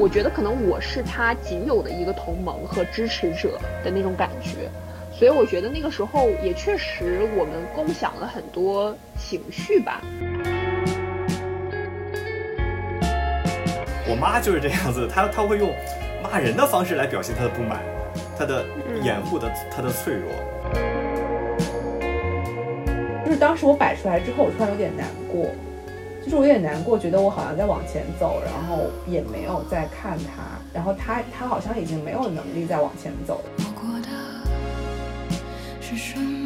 我觉得可能我是他仅有的一个同盟和支持者的那种感觉。所以我觉得那个时候也确实我们共享了很多情绪吧。我妈就是这样子，她她会用骂人的方式来表现她的不满，她的掩护的她的脆弱。就是当时我摆出来之后，我突然有点难过，就是我有点难过，觉得我好像在往前走，然后也没有在看他，然后他他好像已经没有能力再往前走了。是什么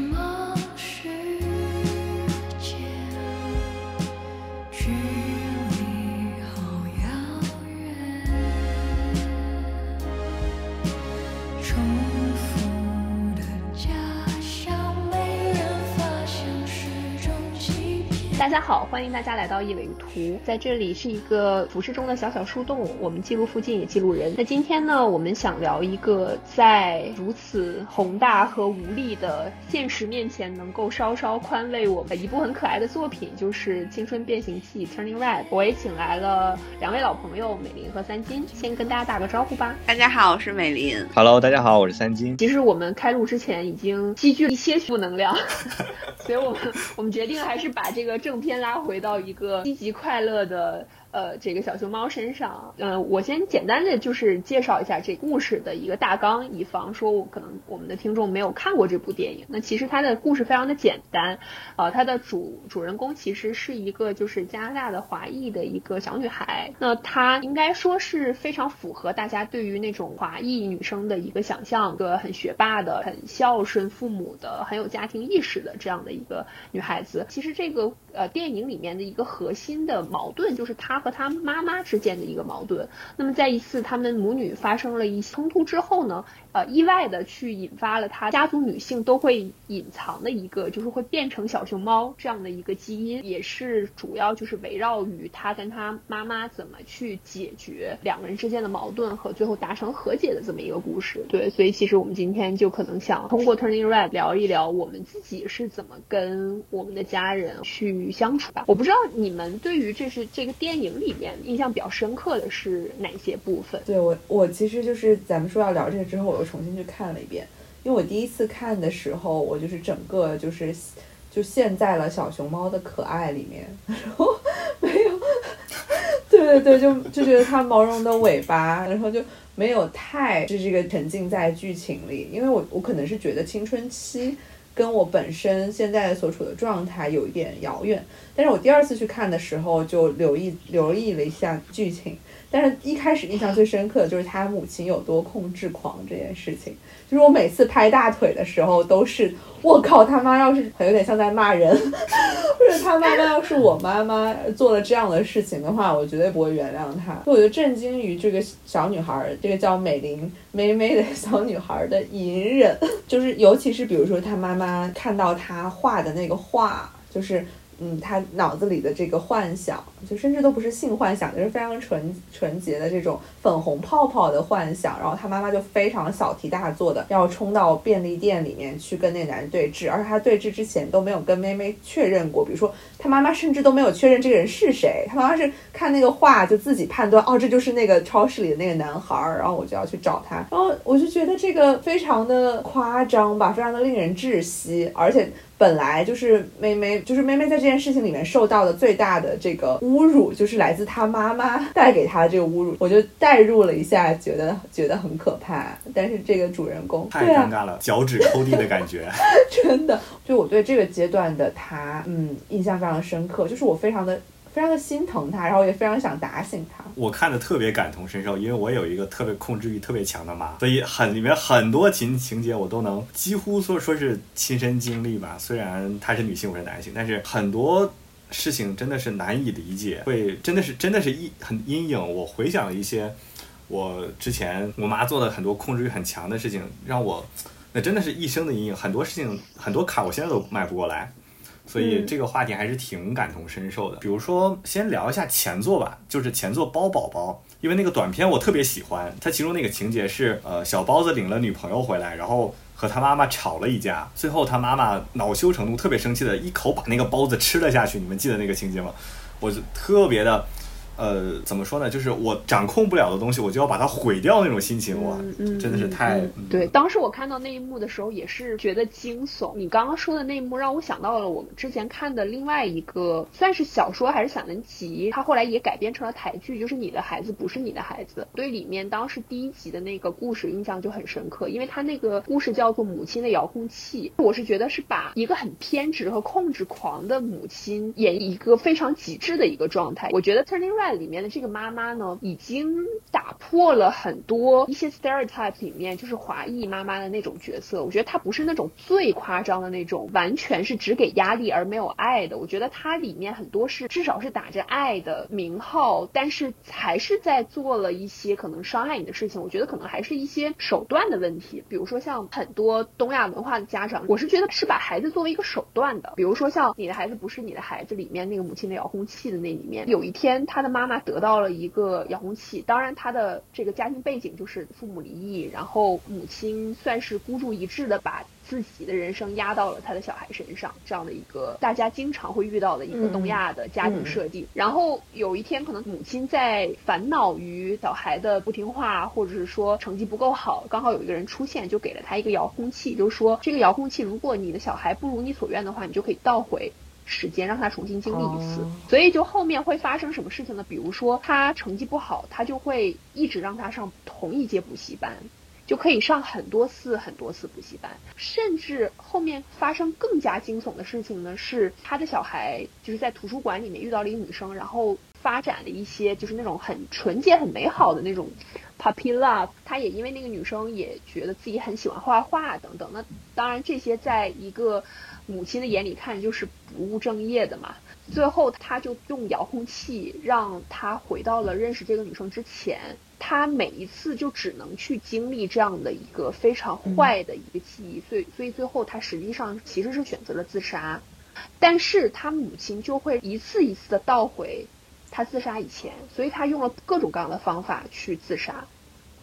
大家好，欢迎大家来到一尾图，在这里是一个服饰中的小小树洞，我们记录附近，也记录人。那今天呢，我们想聊一个在如此宏大和无力的现实面前，能够稍稍宽慰我们一部很可爱的作品，就是《青春变形记》Turning Red。我也请来了两位老朋友美林和三金，先跟大家打个招呼吧。大家好，我是美林。Hello，大家好，我是三金。其实我们开录之前已经积聚了一些负能量，所以我们我们决定还是把这个正片拉回到一个积极快乐的。呃，这个小熊猫身上，嗯，我先简单的就是介绍一下这故事的一个大纲，以防说我可能我们的听众没有看过这部电影。那其实它的故事非常的简单，呃，它的主主人公其实是一个就是加拿大的华裔的一个小女孩。那她应该说是非常符合大家对于那种华裔女生的一个想象，一个很学霸的、很孝顺父母的、很有家庭意识的这样的一个女孩子。其实这个呃电影里面的一个核心的矛盾就是她。和他妈妈之间的一个矛盾。那么，在一次他们母女发生了一些冲突之后呢，呃，意外的去引发了他家族女性都会隐藏的一个，就是会变成小熊猫这样的一个基因，也是主要就是围绕于他跟他妈妈怎么去解决两个人之间的矛盾和最后达成和解的这么一个故事。对，所以其实我们今天就可能想通过 Turning Red 聊一聊我们自己是怎么跟我们的家人去相处吧。我不知道你们对于这是这个电影。里面印象比较深刻的是哪些部分？对我，我其实就是咱们说要聊这个之后，我又重新去看了一遍。因为我第一次看的时候，我就是整个就是就陷在了小熊猫的可爱里面，然后没有，对对对，就就觉得它毛绒的尾巴，然后就没有太就这个沉浸在剧情里。因为我我可能是觉得青春期。跟我本身现在所处的状态有一点遥远，但是我第二次去看的时候就留意留意了一下剧情，但是一开始印象最深刻的就是他母亲有多控制狂这件事情。就是我每次拍大腿的时候，都是我靠他妈，要是有点像在骂人，或者他妈妈要是我妈妈做了这样的事情的话，我绝对不会原谅他。我就震惊于这个小女孩，这个叫美玲妹妹的小女孩的隐忍，就是尤其是比如说她妈妈看到她画的那个画，就是。嗯，他脑子里的这个幻想，就甚至都不是性幻想，就是非常纯纯洁的这种粉红泡泡的幻想。然后他妈妈就非常小题大做的要冲到便利店里面去跟那男人对峙，而且他对峙之前都没有跟妹妹确认过。比如说，他妈妈甚至都没有确认这个人是谁，他妈妈是看那个画就自己判断，哦，这就是那个超市里的那个男孩儿，然后我就要去找他。然后我就觉得这个非常的夸张吧，非常的令人窒息，而且。本来就是妹妹，就是妹妹在这件事情里面受到的最大的这个侮辱，就是来自她妈妈带给她的这个侮辱。我就代入了一下，觉得觉得很可怕。但是这个主人公太尴尬了，脚趾抠地的感觉，真的。就我对这个阶段的他，嗯，印象非常深刻，就是我非常的。非常的心疼他，然后也非常想打醒他。我看的特别感同身受，因为我有一个特别控制欲特别强的妈，所以很里面很多情情节我都能几乎说说是亲身经历吧。虽然她是女性，我是男性，但是很多事情真的是难以理解，会真的是真的是一很阴影。我回想了一些我之前我妈做的很多控制欲很强的事情，让我那真的是一生的阴影。很多事情很多坎，我现在都迈不过来。所以这个话题还是挺感同身受的。比如说，先聊一下前作吧，就是前作《包宝宝》，因为那个短片我特别喜欢。它其中那个情节是，呃，小包子领了女朋友回来，然后和他妈妈吵了一架，最后他妈妈恼羞成怒，特别生气的一口把那个包子吃了下去。你们记得那个情节吗？我就特别的呃，怎么说呢？就是我掌控不了的东西，我就要把它毁掉那种心情，哇，嗯真的是太……对，当时我看到那一幕的时候，也是觉得惊悚。你刚刚说的那一幕，让我想到了我们之前看的另外一个，算是小说还是散文集，它后来也改编成了台剧，就是《你的孩子不是你的孩子》。对里面当时第一集的那个故事印象就很深刻，因为它那个故事叫做《母亲的遥控器》，我是觉得是把一个很偏执和控制狂的母亲演一个非常极致的一个状态。我觉得《Turning Red》里面的这个妈妈呢，已经打破了很多一些 stereotype 里面就是华裔妈妈的那种角色。我觉得她不是那种最夸张的那种，完全是只给压力而没有爱的。我觉得它里面很多是至少是打着爱的名号，但是还是在做了一些可能伤害你的事情。我觉得可能还是一些手段的问题，比如说像很多东亚文化的家长，我是觉得是把孩子作为一个手段的。比如说像你的孩子不是你的孩子里面那个母亲的遥控器的那里面，有一天他的妈妈得到了一个遥控器，当然他的这个家庭背景就是父母离异，然后母亲算是孤注一掷的把。自己的人生压到了他的小孩身上，这样的一个大家经常会遇到的一个东亚的家庭设定。然后有一天，可能母亲在烦恼于小孩的不听话，或者是说成绩不够好，刚好有一个人出现，就给了他一个遥控器，就是说这个遥控器，如果你的小孩不如你所愿的话，你就可以倒回时间，让他重新经历一次。所以就后面会发生什么事情呢？比如说他成绩不好，他就会一直让他上同一节补习班。就可以上很多次很多次补习班，甚至后面发生更加惊悚的事情呢，是他的小孩就是在图书馆里面遇到了一个女生，然后发展了一些就是那种很纯洁、很美好的那种 puppy love。他也因为那个女生也觉得自己很喜欢画画等等。那当然这些在一个母亲的眼里看就是不务正业的嘛。最后他就用遥控器让他回到了认识这个女生之前。他每一次就只能去经历这样的一个非常坏的一个记忆，所以所以最后他实际上其实是选择了自杀，但是他母亲就会一次一次的倒回他自杀以前，所以他用了各种各样的方法去自杀，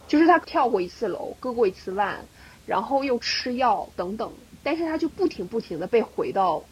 就是他跳过一次楼，割过一次腕，然后又吃药等等，但是他就不停不停的被回到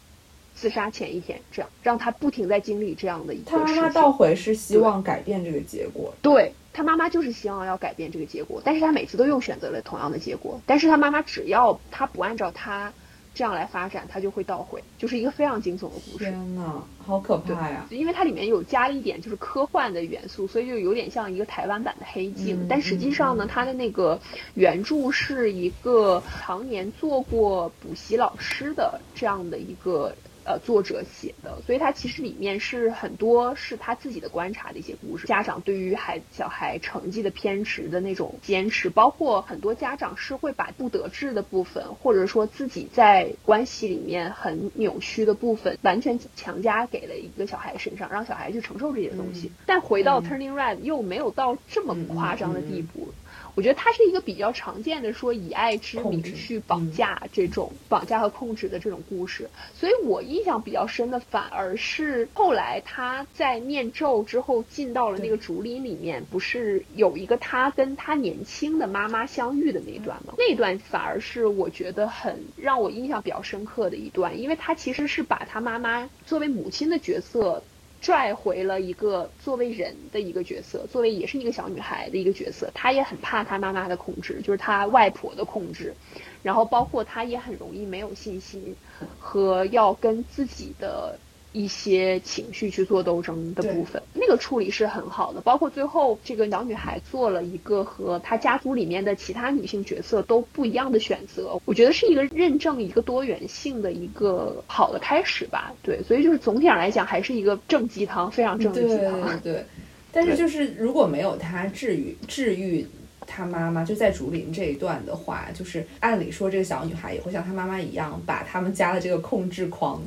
自杀前一天，这样让他不停在经历这样的一个。他妈妈倒回是希望改变这个结果，对。他妈妈就是希望要改变这个结果，但是他每次都又选择了同样的结果。但是他妈妈只要他不按照他这样来发展，他就会倒回，就是一个非常惊悚的故事。天呐，好可怕呀！因为它里面有加了一点就是科幻的元素，所以就有点像一个台湾版的黑镜。但实际上呢，它的那个原著是一个常年做过补习老师的这样的一个。呃，作者写的，所以他其实里面是很多是他自己的观察的一些故事。家长对于孩小孩成绩的偏执的那种坚持，包括很多家长是会把不得志的部分，或者说自己在关系里面很扭曲的部分，完全强加给了一个小孩身上，让小孩去承受这些东西。但回到 Turning Red 又没有到这么夸张的地步。我觉得它是一个比较常见的说以爱之名去绑架这种绑架和控制的这种故事，所以我印象比较深的反而是后来他在念咒之后进到了那个竹林里面，不是有一个他跟他年轻的妈妈相遇的那一段吗？那段反而是我觉得很让我印象比较深刻的一段，因为他其实是把他妈妈作为母亲的角色。拽回了一个作为人的一个角色，作为也是一个小女孩的一个角色，她也很怕她妈妈的控制，就是她外婆的控制，然后包括她也很容易没有信心和要跟自己的。一些情绪去做斗争的部分，那个处理是很好的。包括最后这个小女孩做了一个和她家族里面的其他女性角色都不一样的选择，我觉得是一个认证一个多元性的一个好的开始吧。对，所以就是总体上来讲，还是一个正鸡汤，非常正的鸡汤。对，但是就是如果没有她治愈治愈她妈妈，就在竹林这一段的话，就是按理说这个小女孩也会像她妈妈一样，把他们家的这个控制狂。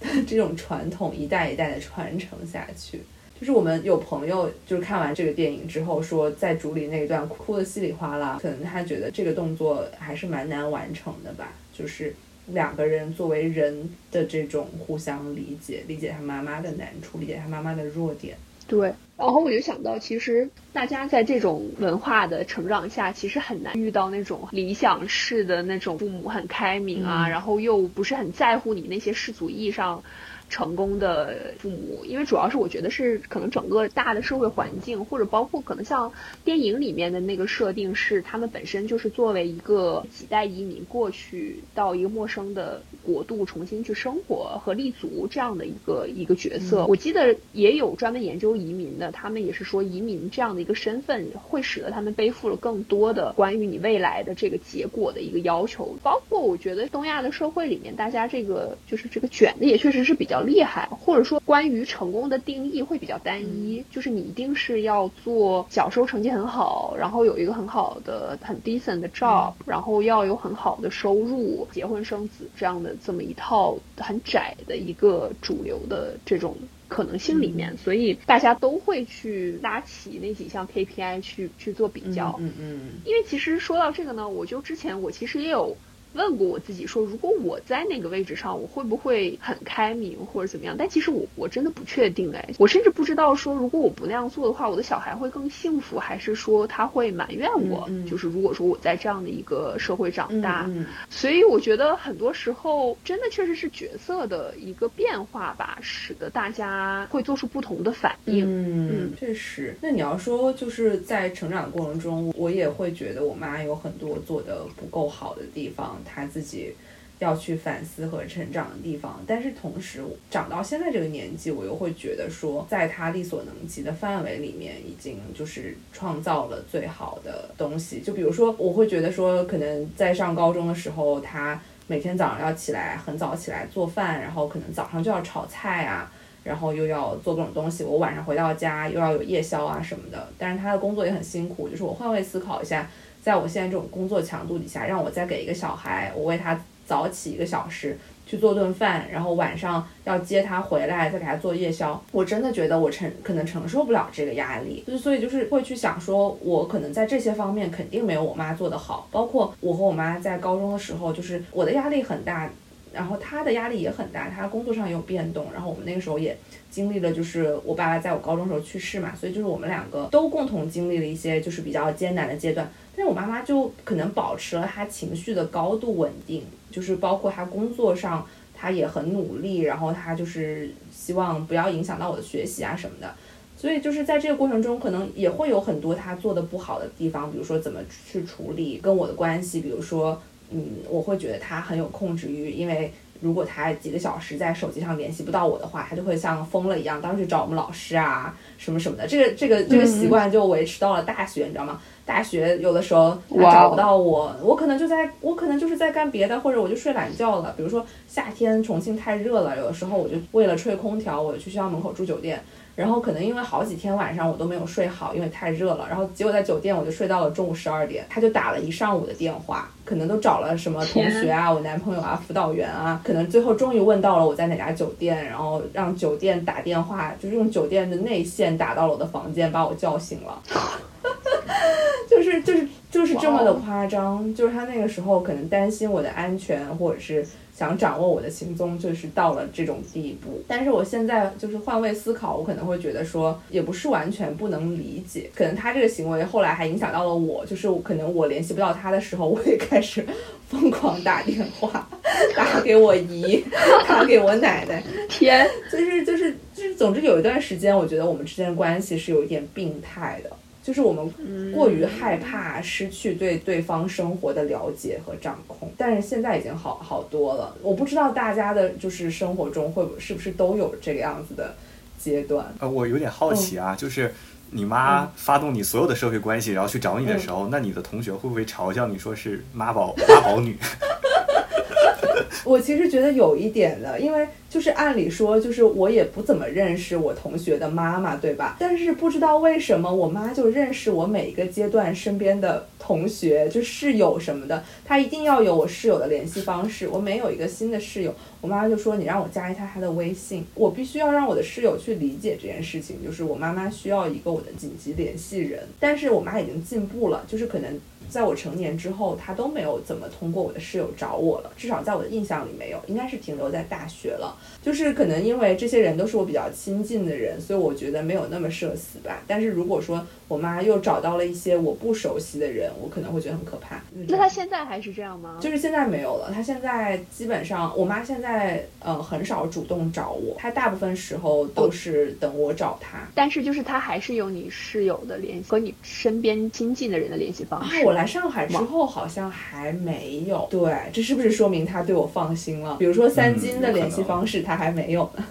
这种传统一代一代的传承下去，就是我们有朋友就是看完这个电影之后说，在竹林那一段哭的稀里哗啦，可能他觉得这个动作还是蛮难完成的吧，就是两个人作为人的这种互相理解，理解他妈妈的难处，理解他妈妈的弱点。对。然后我就想到，其实大家在这种文化的成长下，其实很难遇到那种理想式的那种父母很开明啊，然后又不是很在乎你那些世俗意义上。成功的父母，因为主要是我觉得是可能整个大的社会环境，或者包括可能像电影里面的那个设定是，他们本身就是作为一个几代移民过去到一个陌生的国度重新去生活和立足这样的一个一个角色。我记得也有专门研究移民的，他们也是说移民这样的一个身份会使得他们背负了更多的关于你未来的这个结果的一个要求。包括我觉得东亚的社会里面，大家这个就是这个卷的也确实是比较。厉害，或者说关于成功的定义会比较单一，就是你一定是要做小时候成绩很好，然后有一个很好的很 decent 的 job，然后要有很好的收入，结婚生子这样的这么一套很窄的一个主流的这种可能性里面，所以大家都会去拉起那几项 KPI 去去做比较。嗯嗯。因为其实说到这个呢，我就之前我其实也有。问过我自己说，如果我在那个位置上，我会不会很开明或者怎么样？但其实我我真的不确定哎，我甚至不知道说，如果我不那样做的话，我的小孩会更幸福，还是说他会埋怨我？就是如果说我在这样的一个社会长大，所以我觉得很多时候真的确实是角色的一个变化吧，使得大家会做出不同的反应。嗯，确实。那你要说就是在成长过程中，我也会觉得我妈有很多做的不够好的地方。他自己要去反思和成长的地方，但是同时长到现在这个年纪，我又会觉得说，在他力所能及的范围里面，已经就是创造了最好的东西。就比如说，我会觉得说，可能在上高中的时候，他每天早上要起来很早起来做饭，然后可能早上就要炒菜啊，然后又要做各种东西。我晚上回到家又要有夜宵啊什么的，但是他的工作也很辛苦。就是我换位思考一下。在我现在这种工作强度底下，让我再给一个小孩，我为他早起一个小时去做顿饭，然后晚上要接他回来，再给他做夜宵，我真的觉得我承可能承受不了这个压力，就是所以就是会去想说，我可能在这些方面肯定没有我妈做得好，包括我和我妈在高中的时候，就是我的压力很大，然后他的压力也很大，他工作上也有变动，然后我们那个时候也经历了，就是我爸爸在我高中时候去世嘛，所以就是我们两个都共同经历了一些就是比较艰难的阶段。但是我妈妈就可能保持了她情绪的高度稳定，就是包括她工作上，她也很努力，然后她就是希望不要影响到我的学习啊什么的。所以就是在这个过程中，可能也会有很多她做的不好的地方，比如说怎么去处理跟我的关系，比如说，嗯，我会觉得他很有控制欲，因为如果他几个小时在手机上联系不到我的话，他就会像疯了一样，当时找我们老师啊什么什么的。这个这个这个习惯就维持到了大学，你知道吗？大学有的时候他找不到我，我可能就在我可能就是在干别的，或者我就睡懒觉了。比如说夏天重庆太热了，有的时候我就为了吹空调，我就去学校门口住酒店。然后可能因为好几天晚上我都没有睡好，因为太热了。然后结果在酒店我就睡到了中午十二点，他就打了一上午的电话，可能都找了什么同学啊、我男朋友啊、辅导员啊，可能最后终于问到了我在哪家酒店，然后让酒店打电话，就是用酒店的内线打到了我的房间，把我叫醒了。就是就是就是这么的夸张，就是他那个时候可能担心我的安全，或者是想掌握我的行踪，就是到了这种地步。但是我现在就是换位思考，我可能会觉得说，也不是完全不能理解。可能他这个行为后来还影响到了我，就是可能我联系不到他的时候，我也开始疯狂打电话，打给我姨，打给我奶奶。天，就是就是就是，总之有一段时间，我觉得我们之间的关系是有一点病态的。就是我们过于害怕失去对对方生活的了解和掌控，但是现在已经好好多了。我不知道大家的就是生活中会是不是都有这个样子的阶段。呃，我有点好奇啊，就是你妈发动你所有的社会关系，然后去找你的时候，那你的同学会不会嘲笑你说是妈宝妈宝女？我其实觉得有一点的，因为就是按理说，就是我也不怎么认识我同学的妈妈，对吧？但是不知道为什么，我妈就认识我每一个阶段身边的同学，就室友什么的，她一定要有我室友的联系方式。我每有一个新的室友，我妈妈就说你让我加一下她的微信，我必须要让我的室友去理解这件事情，就是我妈妈需要一个我的紧急联系人。但是我妈已经进步了，就是可能。在我成年之后，他都没有怎么通过我的室友找我了，至少在我的印象里没有，应该是停留在大学了。就是可能因为这些人都是我比较亲近的人，所以我觉得没有那么社死吧。但是如果说我妈又找到了一些我不熟悉的人，我可能会觉得很可怕。那她现在还是这样吗？就是现在没有了。她现在基本上，我妈现在呃很少主动找我，她大部分时候都是等我找她。但是就是她还是有你室友的联系和你身边亲近的人的联系方式。我来上海之后好像还没有。对，这是不是说明她对我放心了？比如说三金的联系方式，她还没有呢。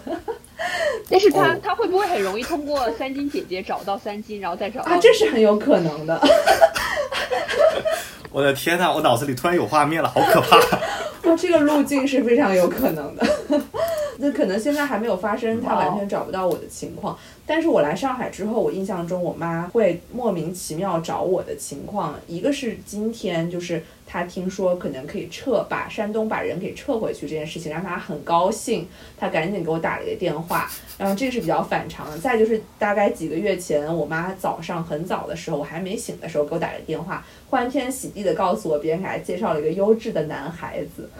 但是他他会不会很容易通过三金姐姐找到三金，然后再找啊？这是很有可能的。我的天呐，我脑子里突然有画面了，好可怕！哇，这个路径是非常有可能的。那可能现在还没有发生，他完全找不到我的情况。但是我来上海之后，我印象中我妈会莫名其妙找我的情况，一个是今天就是她听说可能可以撤，把山东把人给撤回去这件事情，让她很高兴，她赶紧给我打了一个电话。然后这个是比较反常的。再就是大概几个月前，我妈早上很早的时候，我还没醒的时候给我打了个电话，欢天喜地的告诉我别人给她介绍了一个优质的男孩子。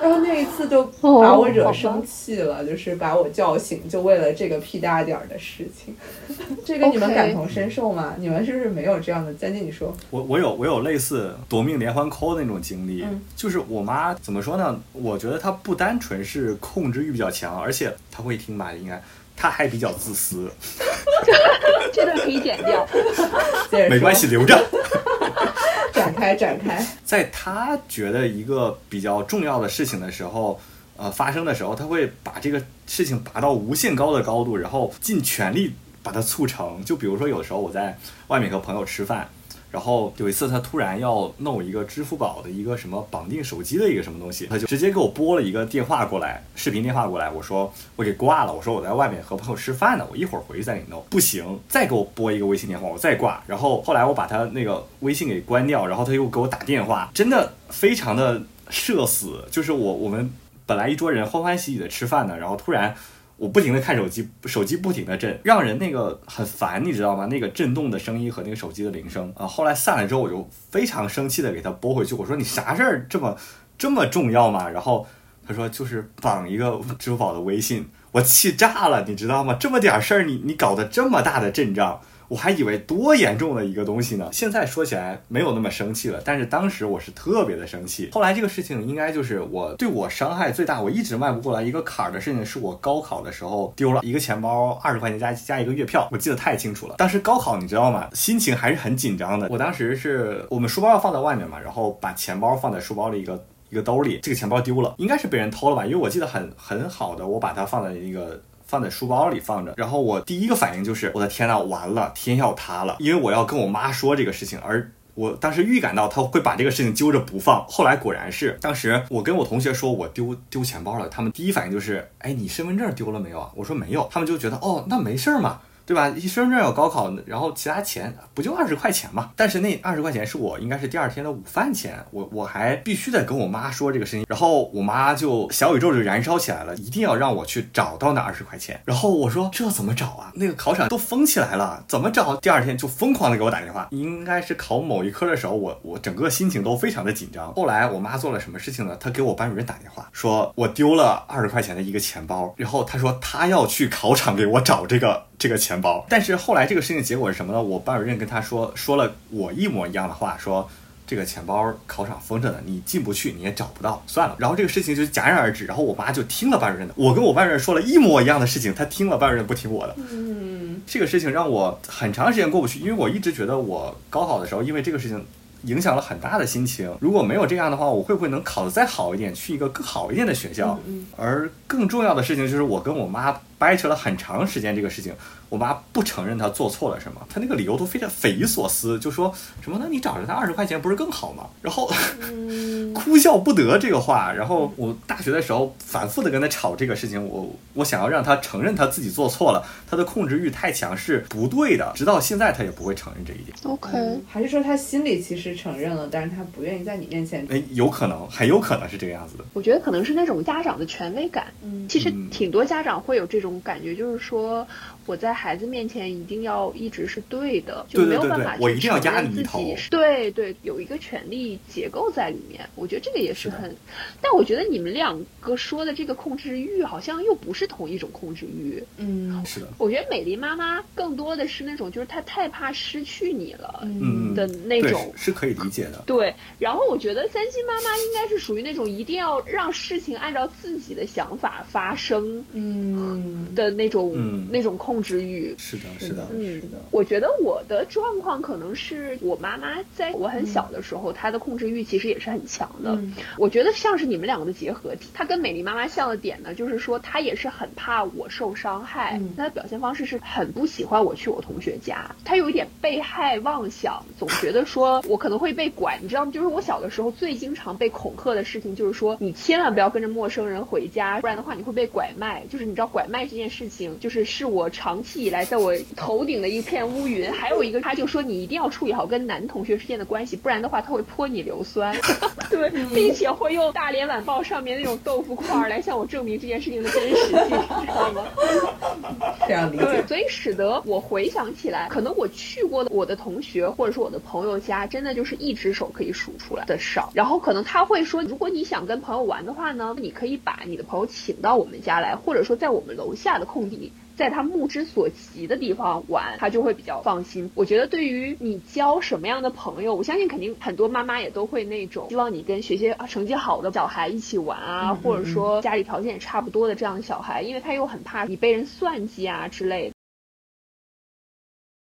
然后那一次就把我惹生气了，就是把我叫醒，就为了这个屁大点儿的事情。这个你们感同身受吗？你们是不是没有这样的？将近你说，我我有我有类似夺命连环 call 的那种经历，就是我妈怎么说呢？我觉得她不单纯是控制欲比较强，而且她会听吧？应该她还比较自私。这段可以剪掉，没关系，留着。展开展开，在他觉得一个比较重要的事情的时候，呃，发生的时候，他会把这个事情拔到无限高的高度，然后尽全力把它促成。就比如说，有时候我在外面和朋友吃饭。然后有一次，他突然要弄一个支付宝的一个什么绑定手机的一个什么东西，他就直接给我拨了一个电话过来，视频电话过来。我说我给挂了，我说我在外面和朋友吃饭呢，我一会儿回去再给你弄。不行，再给我拨一个微信电话，我再挂。然后后来我把他那个微信给关掉，然后他又给我打电话，真的非常的社死。就是我我们本来一桌人欢欢喜喜的吃饭呢，然后突然。我不停的看手机，手机不停的震，让人那个很烦，你知道吗？那个震动的声音和那个手机的铃声啊。后来散了之后，我就非常生气的给他拨回去，我说你啥事儿这么这么重要吗？然后他说就是绑一个支付宝的微信，我气炸了，你知道吗？这么点事儿，你你搞得这么大的阵仗。我还以为多严重的一个东西呢，现在说起来没有那么生气了，但是当时我是特别的生气。后来这个事情应该就是我对我伤害最大，我一直迈不过来一个坎儿的事情，是我高考的时候丢了一个钱包，二十块钱加加一个月票，我记得太清楚了。当时高考你知道吗？心情还是很紧张的。我当时是我们书包要放在外面嘛，然后把钱包放在书包的一个一个兜里，这个钱包丢了，应该是被人偷了吧？因为我记得很很好的，我把它放在一个。放在书包里放着，然后我第一个反应就是我的天呐，完了，天要塌了，因为我要跟我妈说这个事情，而我当时预感到他会把这个事情揪着不放，后来果然是，当时我跟我同学说我丢丢钱包了，他们第一反应就是，哎，你身份证丢了没有啊？我说没有，他们就觉得哦，那没事儿嘛。对吧？一身份证有高考，然后其他钱不就二十块钱嘛？但是那二十块钱是我应该是第二天的午饭钱，我我还必须得跟我妈说这个事情，然后我妈就小宇宙就燃烧起来了，一定要让我去找到那二十块钱。然后我说这怎么找啊？那个考场都封起来了，怎么找？第二天就疯狂的给我打电话，应该是考某一科的时候，我我整个心情都非常的紧张。后来我妈做了什么事情呢？她给我班主任打电话，说我丢了二十块钱的一个钱包，然后她说她要去考场给我找这个。这个钱包，但是后来这个事情结果是什么呢？我班主任跟他说说了我一模一样的话，说这个钱包考场封着呢，你进不去，你也找不到，算了。然后这个事情就戛然而止。然后我妈就听了班主任的，我跟我班主任说了一模一样的事情，他听了班主任不听我的。嗯，这个事情让我很长时间过不去，因为我一直觉得我高考的时候，因为这个事情影响了很大的心情。如果没有这样的话，我会不会能考得再好一点，去一个更好一点的学校？而更重要的事情就是我跟我妈。掰扯了很长时间这个事情。我妈不承认她做错了什么，她那个理由都非常匪夷所思，就说什么那？你找着他二十块钱不是更好吗？然后 哭笑不得这个话。然后我大学的时候反复的跟她吵这个事情，我我想要让她承认她自己做错了，她的控制欲太强是不对的。直到现在她也不会承认这一点。OK，还是说她心里其实承认了，但是她不愿意在你面前？哎，有可能，很有可能是这个样子的。我觉得可能是那种家长的权威感。嗯，其实挺多家长会有这种感觉，就是说。我在孩子面前一定要一直是对的，就没有办法我一定要压你一头。对对，有一个权力结构在里面，我觉得这个也是很。但我觉得你们两个说的这个控制欲，好像又不是同一种控制欲。嗯，是的。我觉得美丽妈妈更多的是那种，就是她太怕失去你了，嗯的那种，是可以理解的。对。然后我觉得三星妈妈应该是属于那种一定要让事情按照自己的想法发生，嗯的那种那种控。控制欲是的，是的，嗯，是的。我觉得我的状况可能是我妈妈在我很小的时候，她的控制欲其实也是很强的。我觉得像是你们两个的结合体。她跟美丽妈妈像的点呢，就是说她也是很怕我受伤害。她的表现方式是很不喜欢我去我同学家，她有一点被害妄想，总觉得说我可能会被拐。你知道吗？就是我小的时候最经常被恐吓的事情，就是说你千万不要跟着陌生人回家，不然的话你会被拐卖。就是你知道拐卖这件事情，就是是我常。长期以来，在我头顶的一片乌云，还有一个，他就说你一定要处理好跟男同学之间的关系，不然的话他会泼你硫酸，对，并且会用大连晚报上面那种豆腐块来向我证明这件事情的真实性，知道吗？这样理解。所以使得我回想起来，可能我去过的我的同学或者说我的朋友家，真的就是一只手可以数出来的少。然后可能他会说，如果你想跟朋友玩的话呢，你可以把你的朋友请到我们家来，或者说在我们楼下的空地。在他目之所及的地方玩，他就会比较放心。我觉得对于你交什么样的朋友，我相信肯定很多妈妈也都会那种希望你跟学习成绩好的小孩一起玩啊，或者说家里条件也差不多的这样的小孩，因为他又很怕你被人算计啊之类的。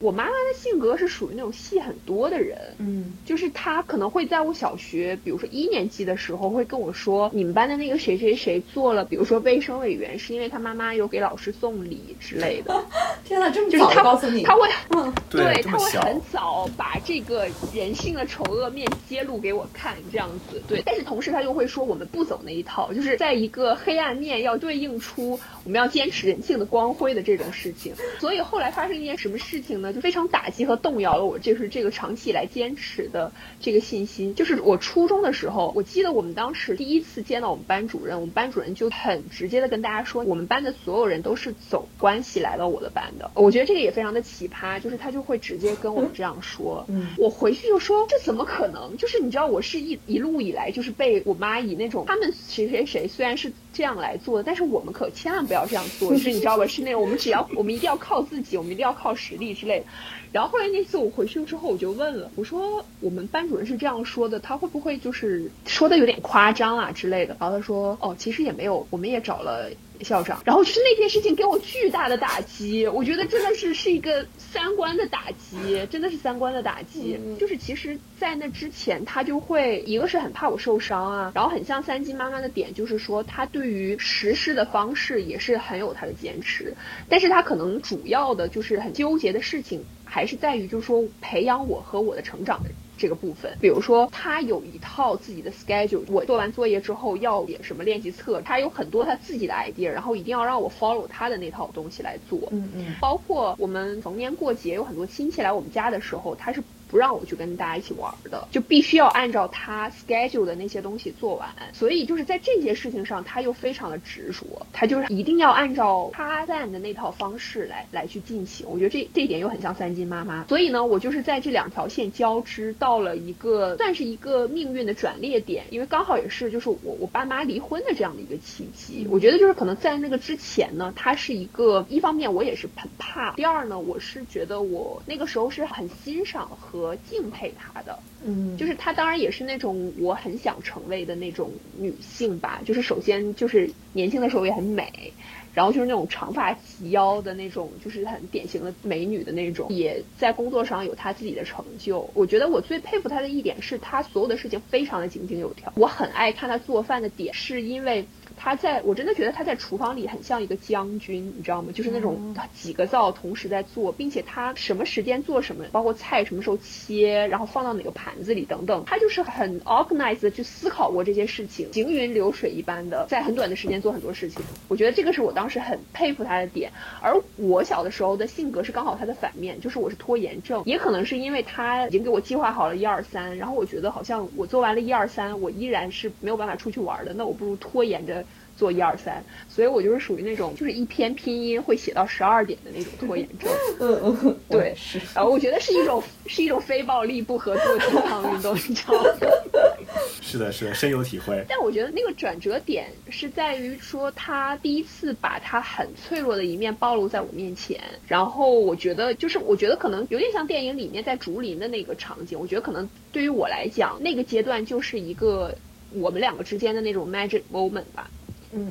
我妈妈的性格是属于那种戏很多的人，嗯，就是她可能会在我小学，比如说一年级的时候，会跟我说，你们班的那个谁谁谁做了，比如说卫生委员，是因为他妈妈有给老师送礼之类的。天哪，这么早告诉你，他会，嗯，对，他会很早把这个人性的丑恶面揭露给我看，这样子，对。但是同时他又会说，我们不走那一套，就是在一个黑暗面要对应出我们要坚持人性的光辉的这种事情。所以后来发生一件什么事情呢？就非常打击和动摇了我，就是这个长期以来坚持的这个信心。就是我初中的时候，我记得我们当时第一次见到我们班主任，我们班主任就很直接的跟大家说，我们班的所有人都是走关系来到我的班的。我觉得这个也非常的奇葩，就是他就会直接跟我们这样说。嗯，我回去就说这怎么可能？就是你知道，我是一一路以来就是被我妈以那种他们谁谁谁虽然是这样来做的，但是我们可千万不要这样做。就 是你知道吧？是那种我们只要 我们一定要靠自己，我们一定要靠实力之类的。然后后来那次我回去之后，我就问了，我说我们班主任是这样说的，他会不会就是说的有点夸张啊之类的？然后他说，哦，其实也没有，我们也找了。校长，然后就是那件事情给我巨大的打击，我觉得真的是是一个三观的打击，真的是三观的打击。就是其实，在那之前，他就会一个是很怕我受伤啊，然后很像三金妈妈的点，就是说他对于实施的方式也是很有他的坚持，但是他可能主要的就是很纠结的事情，还是在于就是说培养我和我的成长的。这个部分，比如说他有一套自己的 schedule，我做完作业之后要写什么练习册，他有很多他自己的 idea，然后一定要让我 follow 他的那套东西来做。嗯嗯，包括我们逢年过节有很多亲戚来我们家的时候，他是。不让我去跟大家一起玩的，就必须要按照他 schedule 的那些东西做完。所以就是在这些事情上，他又非常的执着，他就是一定要按照他赞的那套方式来来去进行。我觉得这这一点又很像三金妈妈。所以呢，我就是在这两条线交织到了一个算是一个命运的转捩点，因为刚好也是就是我我爸妈离婚的这样的一个契机。我觉得就是可能在那个之前呢，他是一个一方面我也是很怕，第二呢，我是觉得我那个时候是很欣赏和。和敬佩她的，嗯，就是她当然也是那种我很想成为的那种女性吧。就是首先就是年轻的时候也很美，然后就是那种长发及腰的那种，就是很典型的美女的那种，也在工作上有她自己的成就。我觉得我最佩服她的一点是，她所有的事情非常的井井有条。我很爱看她做饭的点，是因为。她在我真的觉得她在厨房里很像一个将军，你知道吗？就是那种几个灶同时在做，并且她什么时间做什么，包括菜什么时候切，然后放到哪个盘子里等等，她就是很 organized 去思考过这些事情，行云流水一般的在很短的时间做很多事情。我觉得这个是我当是很佩服他的点。而我小的时候的性格是刚好他的反面，就是我是拖延症，也可能是因为他已经给我计划好了一二三，然后我觉得好像我做完了一二三，我依然是没有办法出去玩的，那我不如拖延着。做一二三，所以我就是属于那种就是一篇拼音会写到十二点的那种拖延症。嗯 嗯，对，是。然后我觉得是一种 是一种非暴力不合作健康运动，你知道吗？是的，是的，深有体会。但我觉得那个转折点是在于说他第一次把他很脆弱的一面暴露在我面前，然后我觉得就是我觉得可能有点像电影里面在竹林的那个场景，我觉得可能对于我来讲那个阶段就是一个我们两个之间的那种 magic moment 吧。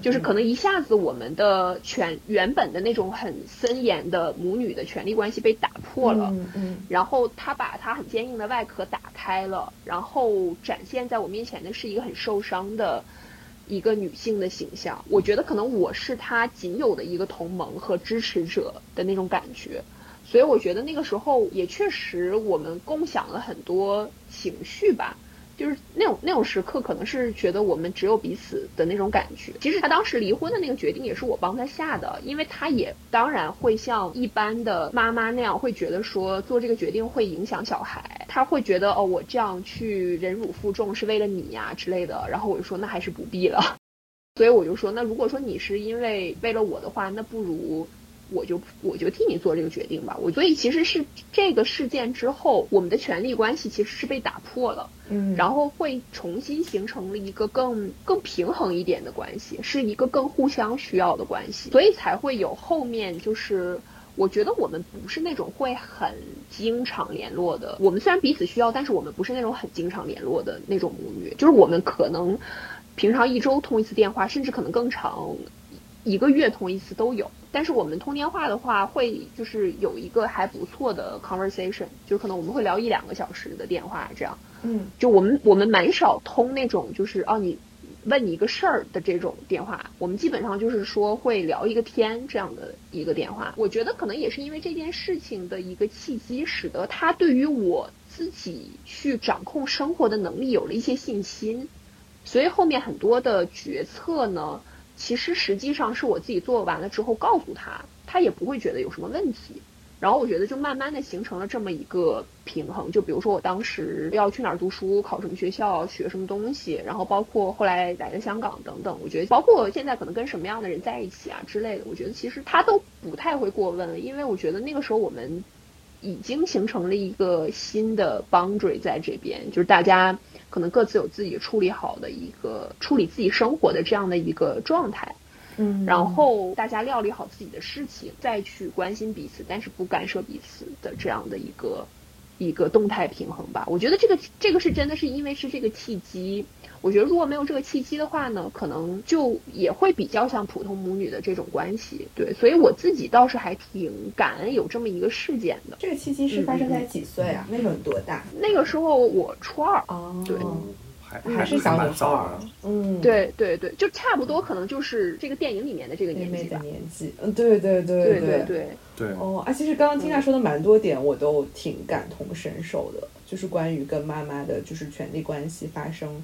就是可能一下子我们的权原本的那种很森严的母女的权利关系被打破了，嗯，然后他把他很坚硬的外壳打开了，然后展现在我面前的是一个很受伤的一个女性的形象。我觉得可能我是他仅有的一个同盟和支持者的那种感觉，所以我觉得那个时候也确实我们共享了很多情绪吧。就是那种那种时刻，可能是觉得我们只有彼此的那种感觉。其实他当时离婚的那个决定也是我帮他下的，因为他也当然会像一般的妈妈那样，会觉得说做这个决定会影响小孩，他会觉得哦，我这样去忍辱负重是为了你呀之类的。然后我就说那还是不必了，所以我就说那如果说你是因为为了我的话，那不如。我就我就替你做这个决定吧。我所以其实是这个事件之后，我们的权力关系其实是被打破了，嗯，然后会重新形成了一个更更平衡一点的关系，是一个更互相需要的关系，所以才会有后面就是我觉得我们不是那种会很经常联络的。我们虽然彼此需要，但是我们不是那种很经常联络的那种母女，就是我们可能平常一周通一次电话，甚至可能更长。一个月通一次都有，但是我们通电话的话，会就是有一个还不错的 conversation，就可能我们会聊一两个小时的电话这样。嗯，就我们我们蛮少通那种就是哦你问你一个事儿的这种电话，我们基本上就是说会聊一个天这样的一个电话。我觉得可能也是因为这件事情的一个契机，使得他对于我自己去掌控生活的能力有了一些信心，所以后面很多的决策呢。其实实际上是我自己做完了之后告诉他，他也不会觉得有什么问题。然后我觉得就慢慢的形成了这么一个平衡。就比如说我当时要去哪儿读书，考什么学校，学什么东西，然后包括后来来了香港等等，我觉得包括现在可能跟什么样的人在一起啊之类的，我觉得其实他都不太会过问了，因为我觉得那个时候我们已经形成了一个新的 boundary 在这边，就是大家。可能各自有自己处理好的一个处理自己生活的这样的一个状态，嗯，然后大家料理好自己的事情，再去关心彼此，但是不干涉彼此的这样的一个一个动态平衡吧。我觉得这个这个是真的是因为是这个契机。我觉得如果没有这个契机的话呢，可能就也会比较像普通母女的这种关系。对，所以我自己倒是还挺感恩有这么一个事件的。这个契机是发生在几岁啊？那时候多大？那个时候我初二。哦，对，还还是小女孩。嗯，对对对，就差不多，可能就是这个电影里面的这个年纪吧。年纪，嗯，对对对对对对对。哦，啊，其实刚刚听他说的蛮多点，我都挺感同身受的，就是关于跟妈妈的，就是权力关系发生。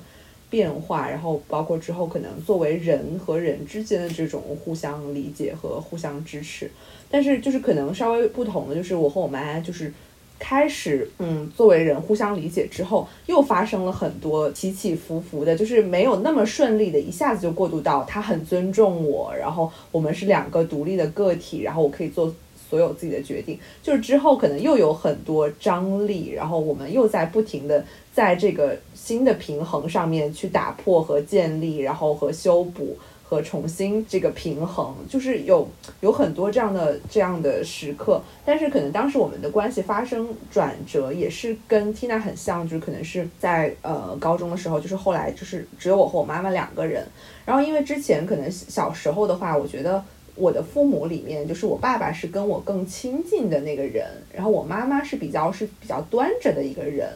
变化，然后包括之后可能作为人和人之间的这种互相理解和互相支持，但是就是可能稍微不同的就是我和我妈就是开始嗯作为人互相理解之后，又发生了很多起起伏伏的，就是没有那么顺利的，一下子就过渡到他很尊重我，然后我们是两个独立的个体，然后我可以做。所有自己的决定，就是之后可能又有很多张力，然后我们又在不停的在这个新的平衡上面去打破和建立，然后和修补和重新这个平衡，就是有有很多这样的这样的时刻。但是可能当时我们的关系发生转折，也是跟 Tina 很像，就是可能是在呃高中的时候，就是后来就是只有我和我妈妈两个人。然后因为之前可能小时候的话，我觉得。我的父母里面，就是我爸爸是跟我更亲近的那个人，然后我妈妈是比较是比较端着的一个人，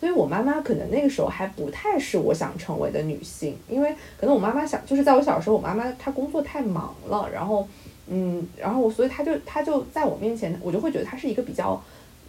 所以我妈妈可能那个时候还不太是我想成为的女性，因为可能我妈妈想就是在我小时候，我妈妈她工作太忙了，然后嗯，然后所以她就她就在我面前，我就会觉得她是一个比较。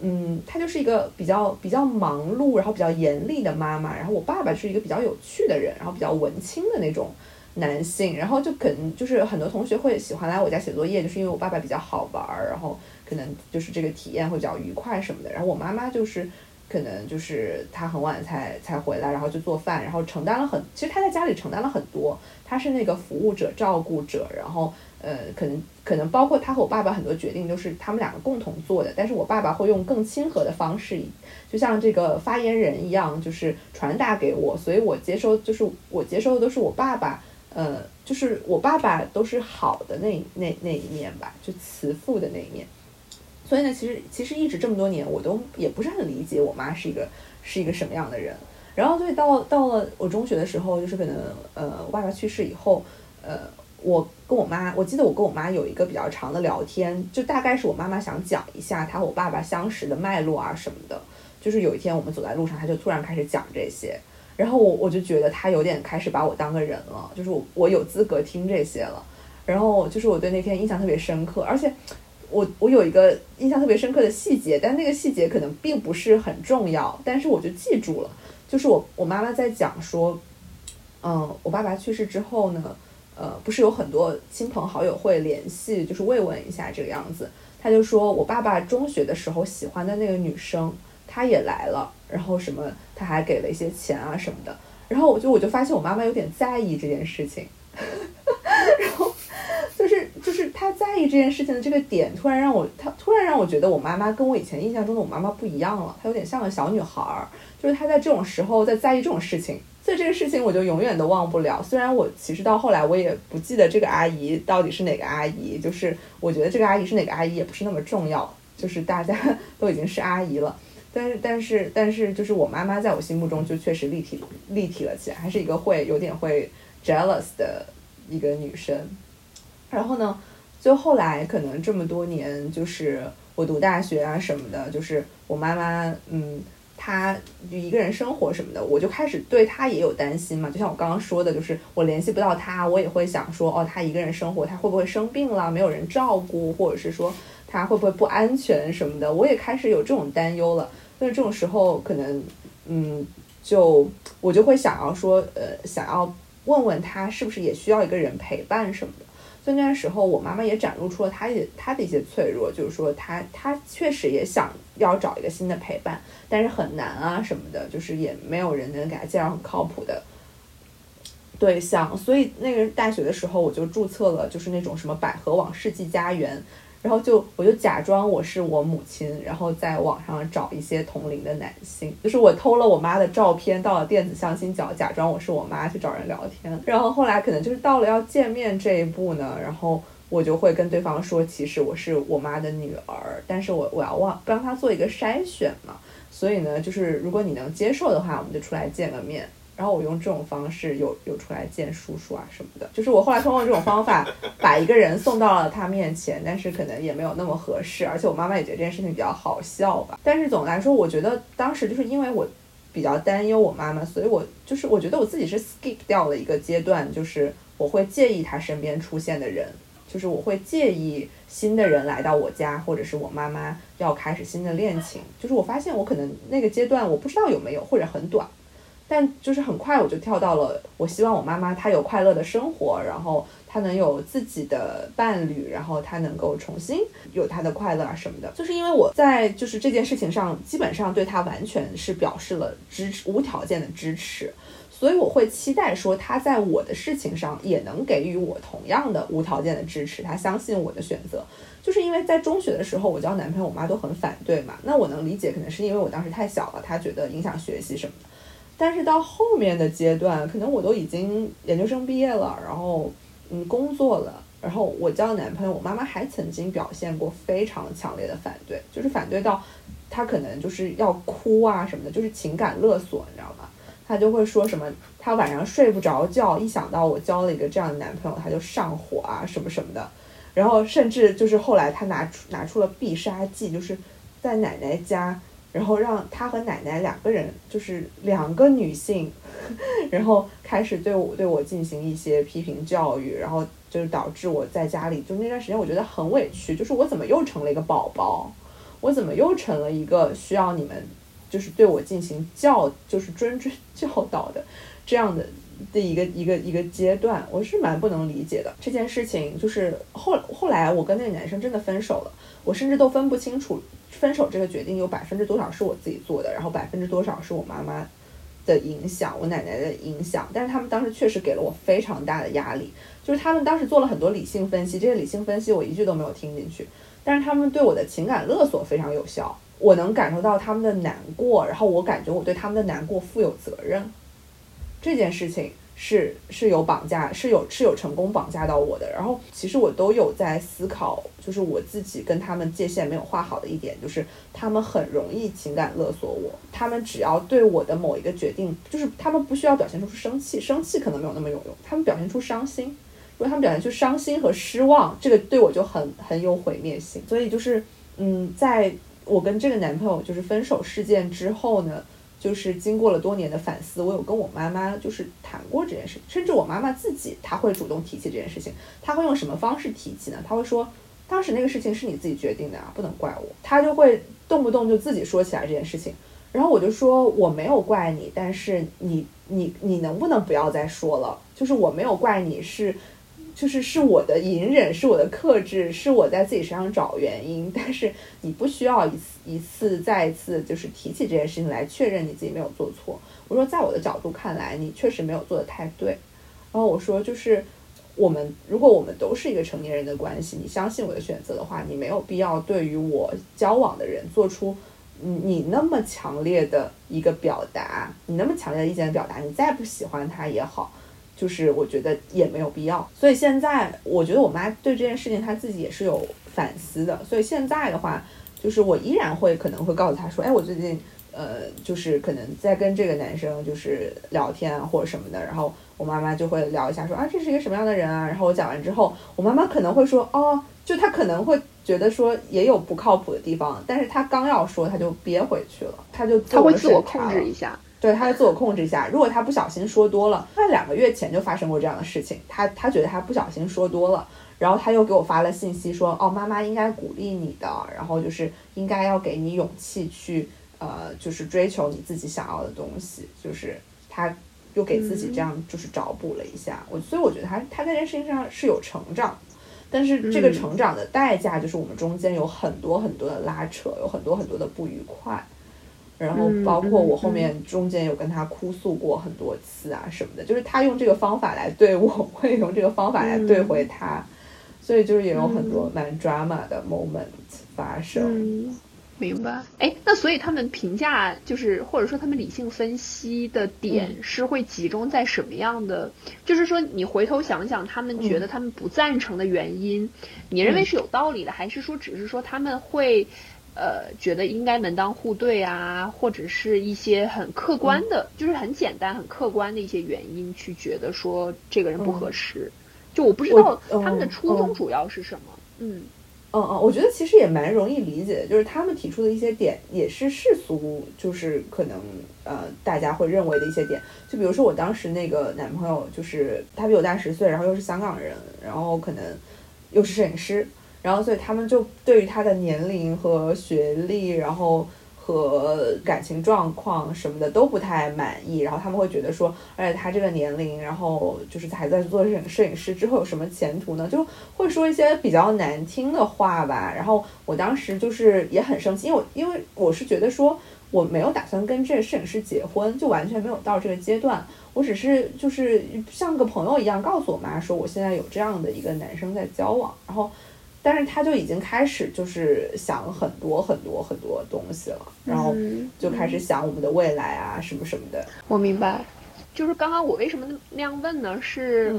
嗯，她就是一个比较比较忙碌，然后比较严厉的妈妈。然后我爸爸是一个比较有趣的人，然后比较文青的那种男性。然后就可能就是很多同学会喜欢来我家写作业，就是因为我爸爸比较好玩儿，然后可能就是这个体验会比较愉快什么的。然后我妈妈就是可能就是她很晚才才回来，然后就做饭，然后承担了很，其实她在家里承担了很多，她是那个服务者、照顾者，然后。呃，可能可能包括她和我爸爸很多决定都是他们两个共同做的，但是我爸爸会用更亲和的方式，就像这个发言人一样，就是传达给我，所以我接收就是我接收的都是我爸爸，呃，就是我爸爸都是好的那那那一面吧，就慈父的那一面。所以呢，其实其实一直这么多年，我都也不是很理解我妈是一个是一个什么样的人。然后所以到到了我中学的时候，就是可能呃，我爸爸去世以后，呃。我跟我妈，我记得我跟我妈有一个比较长的聊天，就大概是我妈妈想讲一下她和我爸爸相识的脉络啊什么的。就是有一天我们走在路上，她就突然开始讲这些，然后我我就觉得他有点开始把我当个人了，就是我我有资格听这些了。然后就是我对那天印象特别深刻，而且我我有一个印象特别深刻的细节，但那个细节可能并不是很重要，但是我就记住了，就是我我妈妈在讲说，嗯，我爸爸去世之后呢。呃，不是有很多亲朋好友会联系，就是慰问一下这个样子。他就说我爸爸中学的时候喜欢的那个女生，她也来了，然后什么他还给了一些钱啊什么的。然后我就我就发现我妈妈有点在意这件事情，然后就是就是她在意这件事情的这个点，突然让我她突然让我觉得我妈妈跟我以前印象中的我妈妈不一样了，她有点像个小女孩儿，就是她在这种时候在在意这种事情。所以这个事情我就永远都忘不了。虽然我其实到后来我也不记得这个阿姨到底是哪个阿姨，就是我觉得这个阿姨是哪个阿姨也不是那么重要，就是大家都已经是阿姨了。但是但是但是就是我妈妈在我心目中就确实立体立体了起来，还是一个会有点会 jealous 的一个女生。然后呢，就后来可能这么多年，就是我读大学啊什么的，就是我妈妈嗯。她就一个人生活什么的，我就开始对她也有担心嘛。就像我刚刚说的，就是我联系不到她，我也会想说，哦，她一个人生活，她会不会生病了，没有人照顾，或者是说他会不会不安全什么的，我也开始有这种担忧了。所以这种时候，可能，嗯，就我就会想要说，呃，想要问问他是不是也需要一个人陪伴什么的。所以那时候，我妈妈也展露出了她也她的一些脆弱，就是说她她确实也想要找一个新的陪伴，但是很难啊什么的，就是也没有人能给她介绍很靠谱的对象。所以那个大学的时候，我就注册了，就是那种什么百合网世纪佳缘。然后就我就假装我是我母亲，然后在网上找一些同龄的男性，就是我偷了我妈的照片到了电子相亲角，假装我是我妈去找人聊天。然后后来可能就是到了要见面这一步呢，然后我就会跟对方说，其实我是我妈的女儿，但是我我要帮帮她做一个筛选嘛，所以呢，就是如果你能接受的话，我们就出来见个面。然后我用这种方式有有出来见叔叔啊什么的，就是我后来通过这种方法把一个人送到了他面前，但是可能也没有那么合适，而且我妈妈也觉得这件事情比较好笑吧。但是总的来说，我觉得当时就是因为我比较担忧我妈妈，所以我就是我觉得我自己是 skip 掉了一个阶段，就是我会介意她身边出现的人，就是我会介意新的人来到我家，或者是我妈妈要开始新的恋情。就是我发现我可能那个阶段我不知道有没有，或者很短。但就是很快我就跳到了，我希望我妈妈她有快乐的生活，然后她能有自己的伴侣，然后她能够重新有她的快乐啊什么的。就是因为我在就是这件事情上，基本上对她完全是表示了支持，无条件的支持，所以我会期待说她在我的事情上也能给予我同样的无条件的支持，她相信我的选择。就是因为在中学的时候，我交男朋友，我妈都很反对嘛，那我能理解，可能是因为我当时太小了，她觉得影响学习什么的。但是到后面的阶段，可能我都已经研究生毕业了，然后嗯工作了，然后我交男朋友，我妈妈还曾经表现过非常强烈的反对，就是反对到她可能就是要哭啊什么的，就是情感勒索，你知道吗？她就会说什么，她晚上睡不着觉，一想到我交了一个这样的男朋友，她就上火啊什么什么的。然后甚至就是后来他拿出拿出了必杀技，就是在奶奶家，然后让他和奶奶两个人，就是两个女性，然后开始对我对我进行一些批评教育，然后就是导致我在家里就那段时间我觉得很委屈，就是我怎么又成了一个宝宝，我怎么又成了一个需要你们就是对我进行教就是谆谆教导的这样的。的一个一个一个阶段，我是蛮不能理解的。这件事情就是后后来我跟那个男生真的分手了，我甚至都分不清楚分手这个决定有百分之多少是我自己做的，然后百分之多少是我妈妈的影响，我奶奶的影响。但是他们当时确实给了我非常大的压力，就是他们当时做了很多理性分析，这些理性分析我一句都没有听进去，但是他们对我的情感勒索非常有效，我能感受到他们的难过，然后我感觉我对他们的难过负有责任。这件事情是是有绑架，是有是有成功绑架到我的。然后其实我都有在思考，就是我自己跟他们界限没有画好的一点，就是他们很容易情感勒索我。他们只要对我的某一个决定，就是他们不需要表现出生气，生气可能没有那么有用。他们表现出伤心，如果他们表现出伤心和失望，这个对我就很很有毁灭性。所以就是嗯，在我跟这个男朋友就是分手事件之后呢。就是经过了多年的反思，我有跟我妈妈就是谈过这件事，甚至我妈妈自己，她会主动提起这件事情。她会用什么方式提起呢？她会说，当时那个事情是你自己决定的啊，不能怪我。她就会动不动就自己说起来这件事情，然后我就说我没有怪你，但是你你你能不能不要再说了？就是我没有怪你，是。就是是我的隐忍，是我的克制，是我在自己身上找原因。但是你不需要一次一次再一次就是提起这件事情来确认你自己没有做错。我说，在我的角度看来，你确实没有做的太对。然后我说，就是我们如果我们都是一个成年人的关系，你相信我的选择的话，你没有必要对于我交往的人做出你那么强烈的一个表达，你那么强烈的意见表达。你再不喜欢他也好。就是我觉得也没有必要，所以现在我觉得我妈对这件事情她自己也是有反思的，所以现在的话，就是我依然会可能会告诉她说，哎，我最近呃，就是可能在跟这个男生就是聊天或者什么的，然后我妈妈就会聊一下说啊，这是一个什么样的人啊，然后我讲完之后，我妈妈可能会说，哦，就她可能会觉得说也有不靠谱的地方，但是她刚要说，她就憋回去了，她就她会自我控制一下。对，他的自我控制下。如果他不小心说多了，那两个月前就发生过这样的事情。他他觉得他不小心说多了，然后他又给我发了信息说：“哦，妈妈应该鼓励你的，然后就是应该要给你勇气去，呃，就是追求你自己想要的东西。”就是他又给自己这样就是找补了一下。我所以我觉得他他在这件事情上是有成长，但是这个成长的代价就是我们中间有很多很多的拉扯，有很多很多的不愉快。然后包括我后面中间有跟他哭诉过很多次啊什么的，就是他用这个方法来对我，我也用这个方法来对回他，所以就是也有很多蛮 drama 的 moment 发生。明白？哎，那所以他们评价就是或者说他们理性分析的点是会集中在什么样的？就是说你回头想想，他们觉得他们不赞成的原因，你认为是有道理的，还是说只是说他们会？呃，觉得应该门当户对啊，或者是一些很客观的，就是很简单、很客观的一些原因，去觉得说这个人不合适。就我不知道他们的初衷主要是什么。嗯嗯嗯，我觉得其实也蛮容易理解的，就是他们提出的一些点也是世俗，就是可能呃大家会认为的一些点。就比如说我当时那个男朋友，就是他比我大十岁，然后又是香港人，然后可能又是摄影师。然后，所以他们就对于他的年龄和学历，然后和感情状况什么的都不太满意。然后他们会觉得说，而且他这个年龄，然后就是还在做摄影摄影师之后有什么前途呢？就会说一些比较难听的话吧。然后我当时就是也很生气，因为因为我是觉得说我没有打算跟这个摄影师结婚，就完全没有到这个阶段。我只是就是像个朋友一样告诉我妈说，我现在有这样的一个男生在交往，然后。但是他就已经开始就是想很多很多很多东西了，然后就开始想我们的未来啊什么什么的。我明白，就是刚刚我为什么那样问呢？是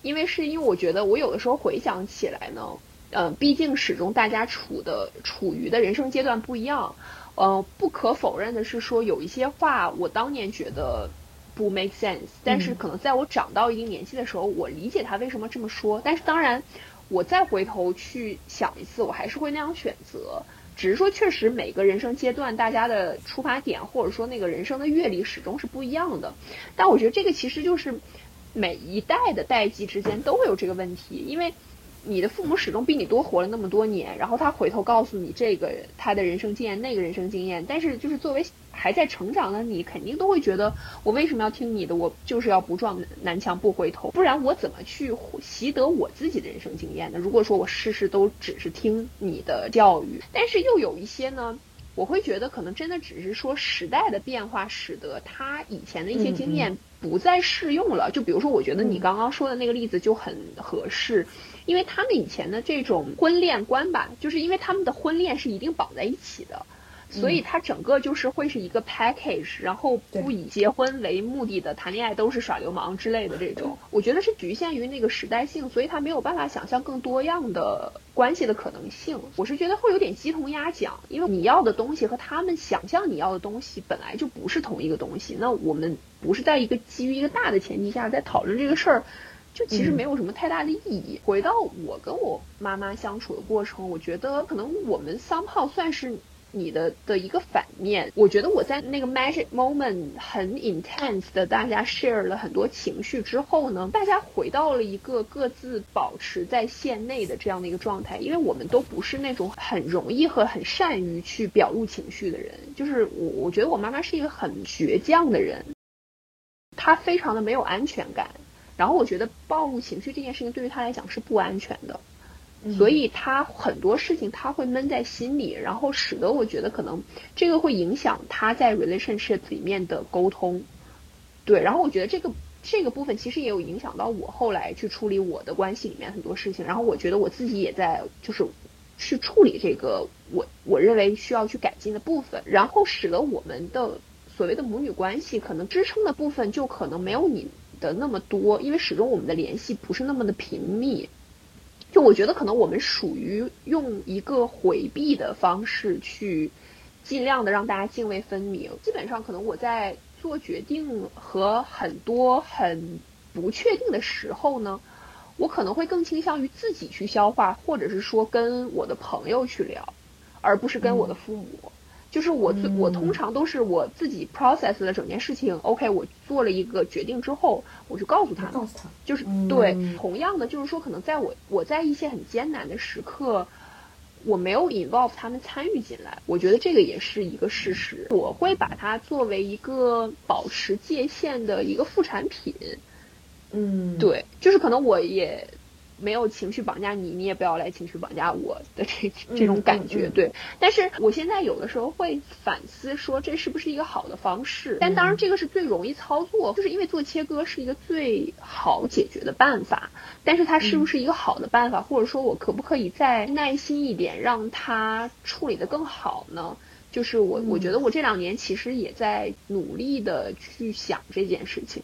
因为是因为我觉得我有的时候回想起来呢，嗯，毕竟始终大家处的处于的人生阶段不一样，呃，不可否认的是说有一些话我当年觉得不 make sense，但是可能在我长到一定年纪的时候，我理解他为什么这么说。但是当然。我再回头去想一次，我还是会那样选择。只是说，确实每个人生阶段，大家的出发点或者说那个人生的阅历始终是不一样的。但我觉得这个其实就是每一代的代际之间都会有这个问题，因为。你的父母始终比你多活了那么多年，然后他回头告诉你这个他的人生经验，那个人生经验，但是就是作为还在成长的你，肯定都会觉得我为什么要听你的？我就是要不撞南墙不回头，不然我怎么去习得我自己的人生经验呢？如果说我事事都只是听你的教育，但是又有一些呢，我会觉得可能真的只是说时代的变化使得他以前的一些经验不再适用了。就比如说，我觉得你刚刚说的那个例子就很合适。因为他们以前的这种婚恋观吧，就是因为他们的婚恋是一定绑在一起的，所以它整个就是会是一个 package，然后不以结婚为目的的谈恋爱都是耍流氓之类的这种，我觉得是局限于那个时代性，所以他没有办法想象更多样的关系的可能性。我是觉得会有点鸡同鸭讲，因为你要的东西和他们想象你要的东西本来就不是同一个东西。那我们不是在一个基于一个大的前提下在讨论这个事儿。就其实没有什么太大的意义。回到我跟我妈妈相处的过程，我觉得可能我们三炮算是你的的一个反面。我觉得我在那个 magic moment 很 intense 的大家 share 了很多情绪之后呢，大家回到了一个各自保持在线内的这样的一个状态。因为我们都不是那种很容易和很善于去表露情绪的人。就是我我觉得我妈妈是一个很倔强的人，她非常的没有安全感。然后我觉得暴露情绪这件事情对于他来讲是不安全的，所以他很多事情他会闷在心里，然后使得我觉得可能这个会影响他在 relationship 里面的沟通。对，然后我觉得这个这个部分其实也有影响到我后来去处理我的关系里面很多事情。然后我觉得我自己也在就是去处理这个我我认为需要去改进的部分，然后使得我们的所谓的母女关系可能支撑的部分就可能没有你。的那么多，因为始终我们的联系不是那么的频密，就我觉得可能我们属于用一个回避的方式去尽量的让大家泾渭分明。基本上可能我在做决定和很多很不确定的时候呢，我可能会更倾向于自己去消化，或者是说跟我的朋友去聊，而不是跟我的父母。就是我最我通常都是我自己 process 了整件事情，OK，我做了一个决定之后，我就告诉他，告诉他，就是对，同样的就是说，可能在我我在一些很艰难的时刻，我没有 involve 他们参与进来，我觉得这个也是一个事实，我会把它作为一个保持界限的一个副产品，嗯，对，就是可能我也。没有情绪绑架你，你也不要来情绪绑架我的这这种感觉，对。但是我现在有的时候会反思，说这是不是一个好的方式？但当然，这个是最容易操作，就是因为做切割是一个最好解决的办法。但是它是不是一个好的办法，或者说我可不可以再耐心一点，让它处理的更好呢？就是我我觉得我这两年其实也在努力的去想这件事情。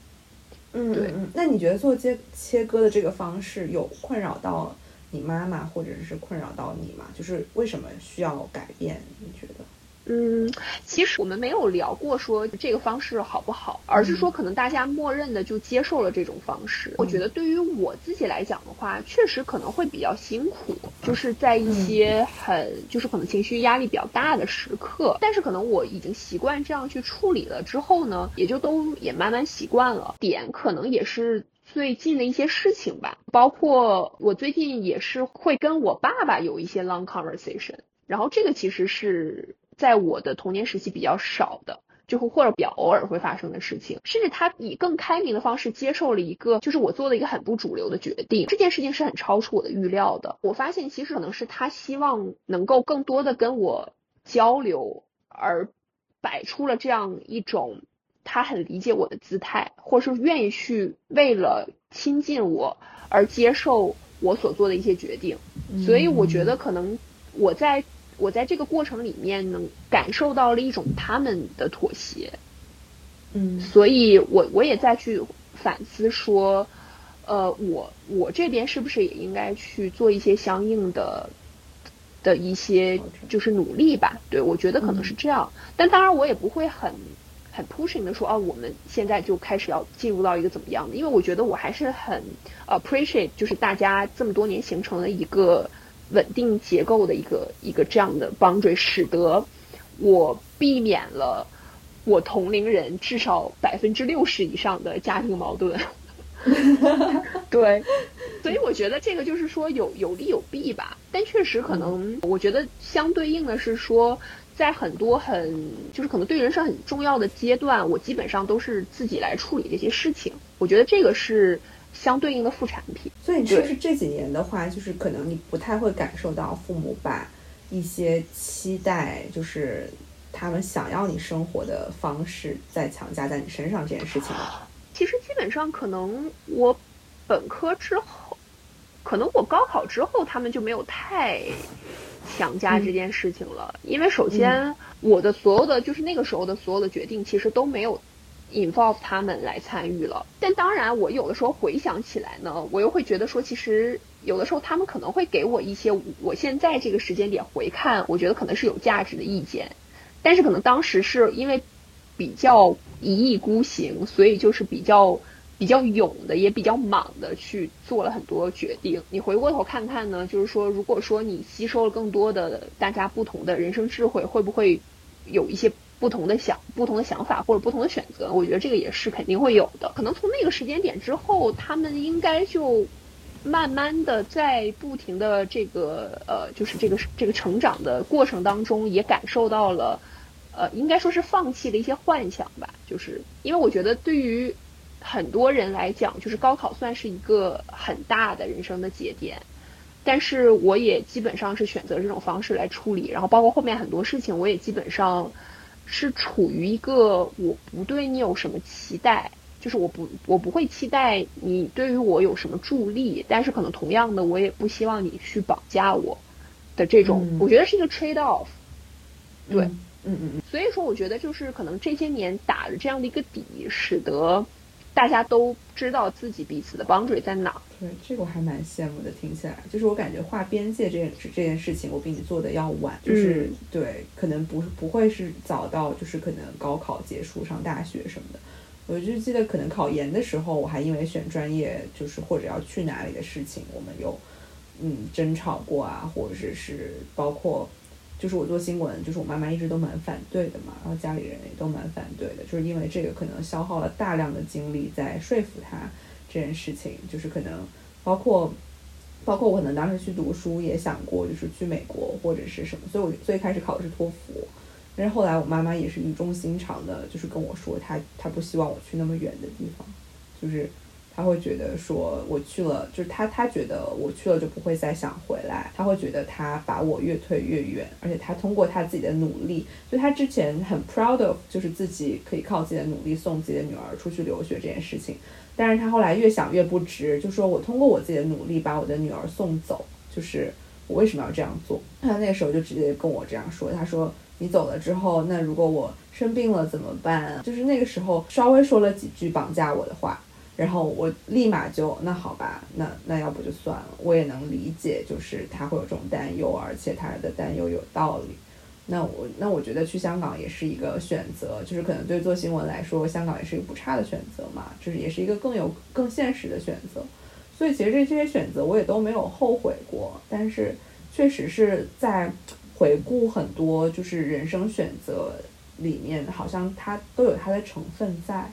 嗯，对，那你觉得做切切割的这个方式有困扰到你妈妈，或者是困扰到你吗？就是为什么需要改变？你觉得？嗯，其实我们没有聊过说这个方式好不好，而是说可能大家默认的就接受了这种方式。我觉得对于我自己来讲的话，确实可能会比较辛苦，就是在一些很就是可能情绪压力比较大的时刻。但是可能我已经习惯这样去处理了之后呢，也就都也慢慢习惯了。点可能也是最近的一些事情吧，包括我最近也是会跟我爸爸有一些 long conversation，然后这个其实是。在我的童年时期比较少的，就会或者比较偶尔会发生的事情，甚至他以更开明的方式接受了一个，就是我做了一个很不主流的决定，这件事情是很超出我的预料的。我发现其实可能是他希望能够更多的跟我交流，而摆出了这样一种他很理解我的姿态，或是愿意去为了亲近我而接受我所做的一些决定。所以我觉得可能我在。我在这个过程里面能感受到了一种他们的妥协，嗯，所以我我也在去反思说，呃，我我这边是不是也应该去做一些相应的的一些就是努力吧？对，我觉得可能是这样，但当然我也不会很很 pushing 的说，哦，我们现在就开始要进入到一个怎么样的？因为我觉得我还是很 appreciate，就是大家这么多年形成了一个稳定结构的一个一个这样的 boundary，使得我避免了我同龄人至少百分之六十以上的家庭矛盾。对，所以我觉得这个就是说有有利有弊吧。但确实可能，我觉得相对应的是说，在很多很就是可能对人生很重要的阶段，我基本上都是自己来处理这些事情。我觉得这个是相对应的副产品。所以你是不是这几年的话，就是可能你不太会感受到父母把一些期待，就是他们想要你生活的方式，再强加在你身上这件事情了？其实基本上可能我本科之后，可能我高考之后，他们就没有太强加这件事情了。因为首先我的所有的就是那个时候的所有的决定，其实都没有 involve 他们来参与了。但当然，我有的时候回想起来呢，我又会觉得说，其实有的时候他们可能会给我一些我现在这个时间点回看，我觉得可能是有价值的意见。但是可能当时是因为。比较一意孤行，所以就是比较比较勇的，也比较莽的去做了很多决定。你回过头看看呢，就是说，如果说你吸收了更多的大家不同的人生智慧，会不会有一些不同的想、不同的想法或者不同的选择？我觉得这个也是肯定会有的。可能从那个时间点之后，他们应该就慢慢的在不停的这个呃，就是这个这个成长的过程当中，也感受到了。呃，应该说是放弃了一些幻想吧，就是因为我觉得对于很多人来讲，就是高考算是一个很大的人生的节点，但是我也基本上是选择这种方式来处理，然后包括后面很多事情，我也基本上是处于一个我不对你有什么期待，就是我不我不会期待你对于我有什么助力，但是可能同样的，我也不希望你去绑架我的这种，我觉得是一个 trade off，对。嗯嗯嗯，所以说我觉得就是可能这些年打了这样的一个底，使得大家都知道自己彼此的 boundary 在哪。对，这个我还蛮羡慕的，听起来就是我感觉画边界这件这件事情，我比你做的要晚，就是对，可能不不会是早到，就是可能高考结束上大学什么的。我就记得可能考研的时候，我还因为选专业就是或者要去哪里的事情，我们有嗯争吵过啊，或者是包括。就是我做新闻，就是我妈妈一直都蛮反对的嘛，然后家里人也都蛮反对的，就是因为这个可能消耗了大量的精力在说服她这件事情，就是可能包括包括我可能当时去读书也想过，就是去美国或者是什么，所以我最开始考的是托福，但是后来我妈妈也是语重心长的，就是跟我说，她她不希望我去那么远的地方，就是。他会觉得说，我去了，就是他他觉得我去了就不会再想回来。他会觉得他把我越推越远，而且他通过他自己的努力，就他之前很 proud of，就是自己可以靠自己的努力送自己的女儿出去留学这件事情。但是他后来越想越不值，就说我通过我自己的努力把我的女儿送走，就是我为什么要这样做？他那个时候就直接跟我这样说，他说你走了之后，那如果我生病了怎么办？就是那个时候稍微说了几句绑架我的话。然后我立马就那好吧，那那要不就算了。我也能理解，就是他会有这种担忧，而且他的担忧有道理。那我那我觉得去香港也是一个选择，就是可能对做新闻来说，香港也是一个不差的选择嘛，就是也是一个更有更现实的选择。所以其实这些选择我也都没有后悔过，但是确实是在回顾很多就是人生选择里面，好像它都有它的成分在。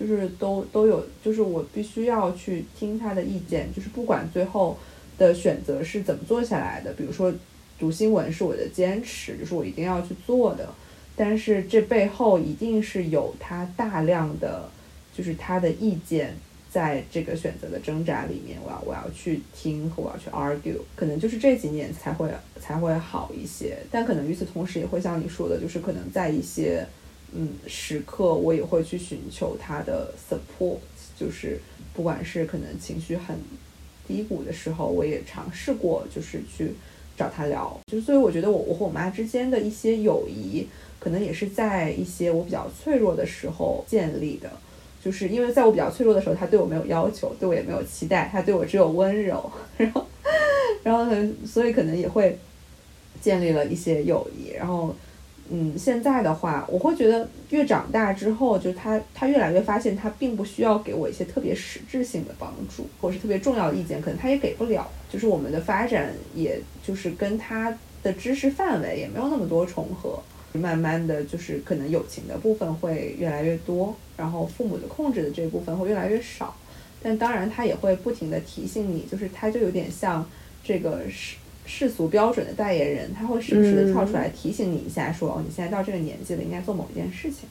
就是都都有，就是我必须要去听他的意见，就是不管最后的选择是怎么做下来的，比如说读新闻是我的坚持，就是我一定要去做的，但是这背后一定是有他大量的，就是他的意见在这个选择的挣扎里面，我要我要去听和我要去 argue，可能就是这几年才会才会好一些，但可能与此同时也会像你说的，就是可能在一些。嗯，时刻我也会去寻求他的 support，就是不管是可能情绪很低谷的时候，我也尝试过，就是去找他聊。就所以我觉得我我和我妈之间的一些友谊，可能也是在一些我比较脆弱的时候建立的。就是因为在我比较脆弱的时候，他对我没有要求，对我也没有期待，他对我只有温柔。然后，然后呢，所以可能也会建立了一些友谊。然后。嗯，现在的话，我会觉得越长大之后，就他他越来越发现，他并不需要给我一些特别实质性的帮助，或者是特别重要的意见，可能他也给不了。就是我们的发展，也就是跟他的知识范围也没有那么多重合。慢慢的就是可能友情的部分会越来越多，然后父母的控制的这部分会越来越少。但当然，他也会不停的提醒你，就是他就有点像这个是世俗标准的代言人，他会时不时的跳出来提醒你一下，说哦，你现在到这个年纪了，应该做某一件事情。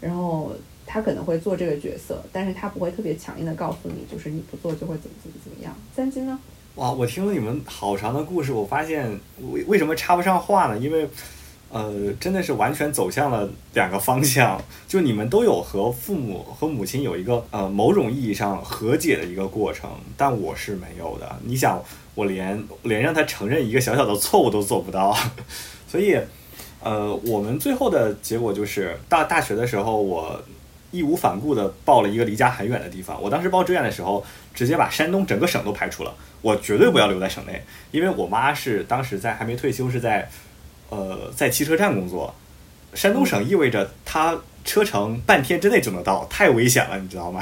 然后他可能会做这个角色，但是他不会特别强硬的告诉你，就是你不做就会怎么怎么怎么样。三金呢？哇，我听了你们好长的故事，我发现为为什么插不上话呢？因为。呃，真的是完全走向了两个方向。就你们都有和父母和母亲有一个呃某种意义上和解的一个过程，但我是没有的。你想，我连连让他承认一个小小的错误都做不到，所以，呃，我们最后的结果就是大大学的时候，我义无反顾地报了一个离家很远的地方。我当时报志愿的时候，直接把山东整个省都排除了，我绝对不要留在省内，因为我妈是当时在还没退休，是在。呃，在汽车站工作，山东省意味着她车程半天之内就能到，太危险了，你知道吗？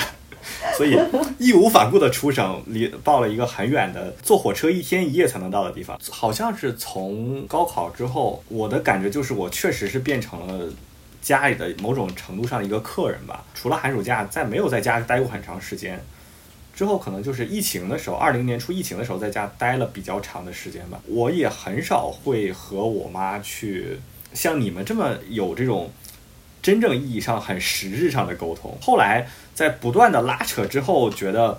所以义无反顾的出省，离报了一个很远的，坐火车一天一夜才能到的地方。好像是从高考之后，我的感觉就是我确实是变成了家里的某种程度上的一个客人吧。除了寒暑假，在没有在家待过很长时间。之后可能就是疫情的时候，二零年初疫情的时候，在家待了比较长的时间吧。我也很少会和我妈去像你们这么有这种真正意义上很实质上的沟通。后来在不断的拉扯之后，觉得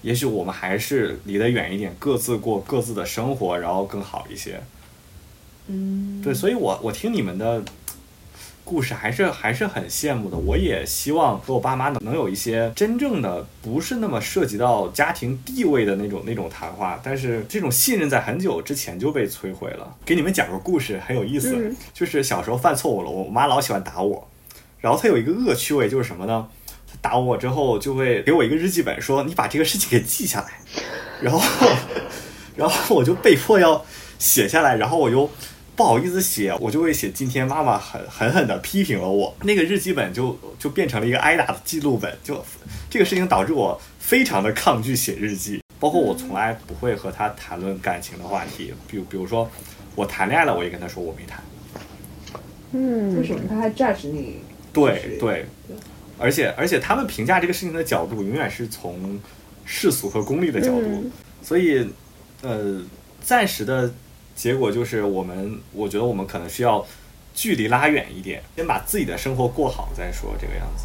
也许我们还是离得远一点，各自过各自的生活，然后更好一些。嗯，对，所以我我听你们的。故事还是还是很羡慕的，我也希望和我爸妈能能有一些真正的不是那么涉及到家庭地位的那种那种谈话，但是这种信任在很久之前就被摧毁了。给你们讲个故事，很有意思，就是小时候犯错误了，我妈老喜欢打我，然后他有一个恶趣味就是什么呢？他打我之后就会给我一个日记本，说你把这个事情给记下来，然后 然后我就被迫要写下来，然后我又。不好意思写，我就会写今天妈妈狠狠狠地批评了我。那个日记本就就变成了一个挨打的记录本。就这个事情导致我非常的抗拒写日记，包括我从来不会和他谈论感情的话题。比如比如说我谈恋爱了，我也跟他说我没谈。嗯，为什么他还 judge 你？对对，而且而且他们评价这个事情的角度永远是从世俗和功利的角度，所以呃，暂时的。结果就是我们，我觉得我们可能需要距离拉远一点，先把自己的生活过好再说，这个样子。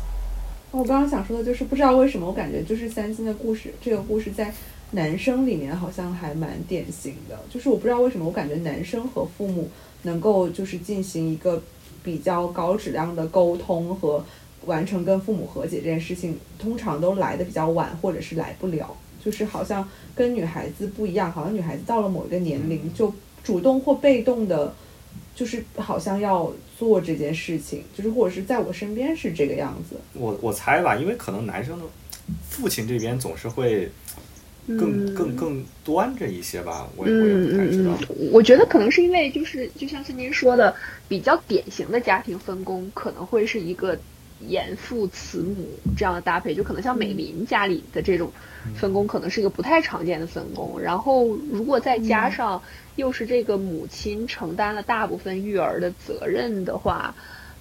我刚刚想说的就是，不知道为什么，我感觉就是三星的故事，这个故事在男生里面好像还蛮典型的。就是我不知道为什么，我感觉男生和父母能够就是进行一个比较高质量的沟通和完成跟父母和解这件事情，通常都来的比较晚，或者是来不了。就是好像跟女孩子不一样，好像女孩子到了某一个年龄就。主动或被动的，就是好像要做这件事情，就是或者是在我身边是这个样子。我我猜吧，因为可能男生的父亲这边总是会更更更端着一些吧，我也我也不太知道。我觉得可能是因为就是就像是您说的，比较典型的家庭分工可能会是一个。严父慈母这样的搭配，就可能像美林家里的这种分工，可能是一个不太常见的分工。然后，如果再加上又是这个母亲承担了大部分育儿的责任的话，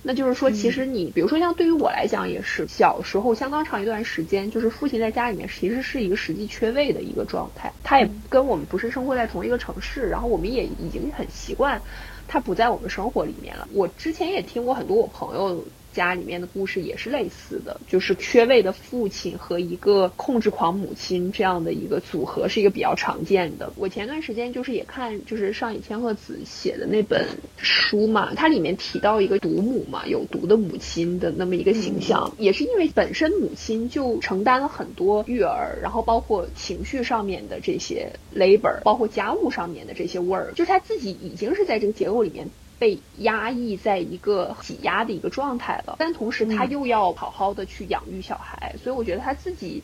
那就是说，其实你比如说像对于我来讲，也是小时候相当长一段时间，就是父亲在家里面其实是一个实际缺位的一个状态。他也跟我们不是生活在同一个城市，然后我们也已经很习惯他不在我们生活里面了。我之前也听过很多我朋友。家里面的故事也是类似的，就是缺位的父亲和一个控制狂母亲这样的一个组合，是一个比较常见的。我前段时间就是也看，就是上野千鹤子写的那本书嘛，它里面提到一个毒母嘛，有毒的母亲的那么一个形象，也是因为本身母亲就承担了很多育儿，然后包括情绪上面的这些 labor，包括家务上面的这些 work，，就是他自己已经是在这个结构里面。被压抑在一个挤压的一个状态了，但同时他又要好好的去养育小孩，所以我觉得他自己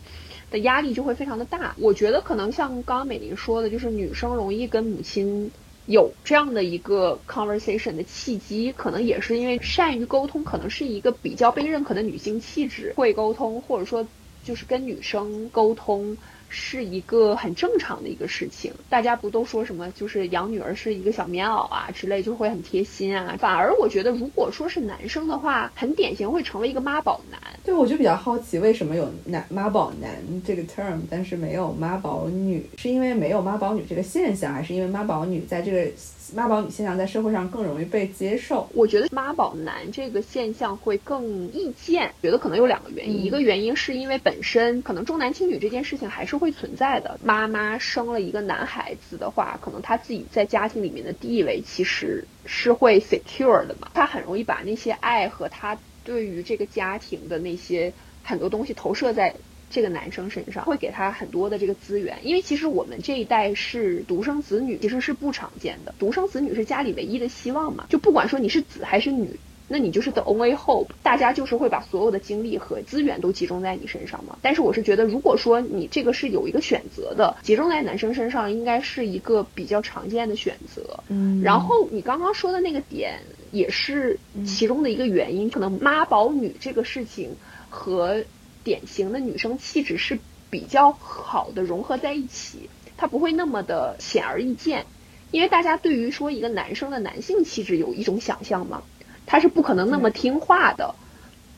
的压力就会非常的大。我觉得可能像刚刚美玲说的，就是女生容易跟母亲有这样的一个 conversation 的契机，可能也是因为善于沟通，可能是一个比较被认可的女性气质，会沟通，或者说就是跟女生沟通。是一个很正常的一个事情，大家不都说什么就是养女儿是一个小棉袄啊之类，就会很贴心啊。反而我觉得，如果说是男生的话，很典型会成为一个妈宝男。对，我就比较好奇，为什么有男妈宝男这个 term，但是没有妈宝女？是因为没有妈宝女这个现象，还是因为妈宝女在这个？妈宝女现象在社会上更容易被接受，我觉得妈宝男这个现象会更易见。觉得可能有两个原因，一个原因是因为本身可能重男轻女这件事情还是会存在的。妈妈生了一个男孩子的话，可能他自己在家庭里面的地位其实是会 secure 的嘛，他很容易把那些爱和他对于这个家庭的那些很多东西投射在。这个男生身上会给他很多的这个资源，因为其实我们这一代是独生子女，其实是不常见的。独生子女是家里唯一的希望嘛，就不管说你是子还是女，那你就是 the only hope。大家就是会把所有的精力和资源都集中在你身上嘛。但是我是觉得，如果说你这个是有一个选择的，集中在男生身上，应该是一个比较常见的选择。嗯，然后你刚刚说的那个点也是其中的一个原因，可能妈宝女这个事情和。典型的女生气质是比较好的融合在一起，它不会那么的显而易见，因为大家对于说一个男生的男性气质有一种想象嘛，他是不可能那么听话的。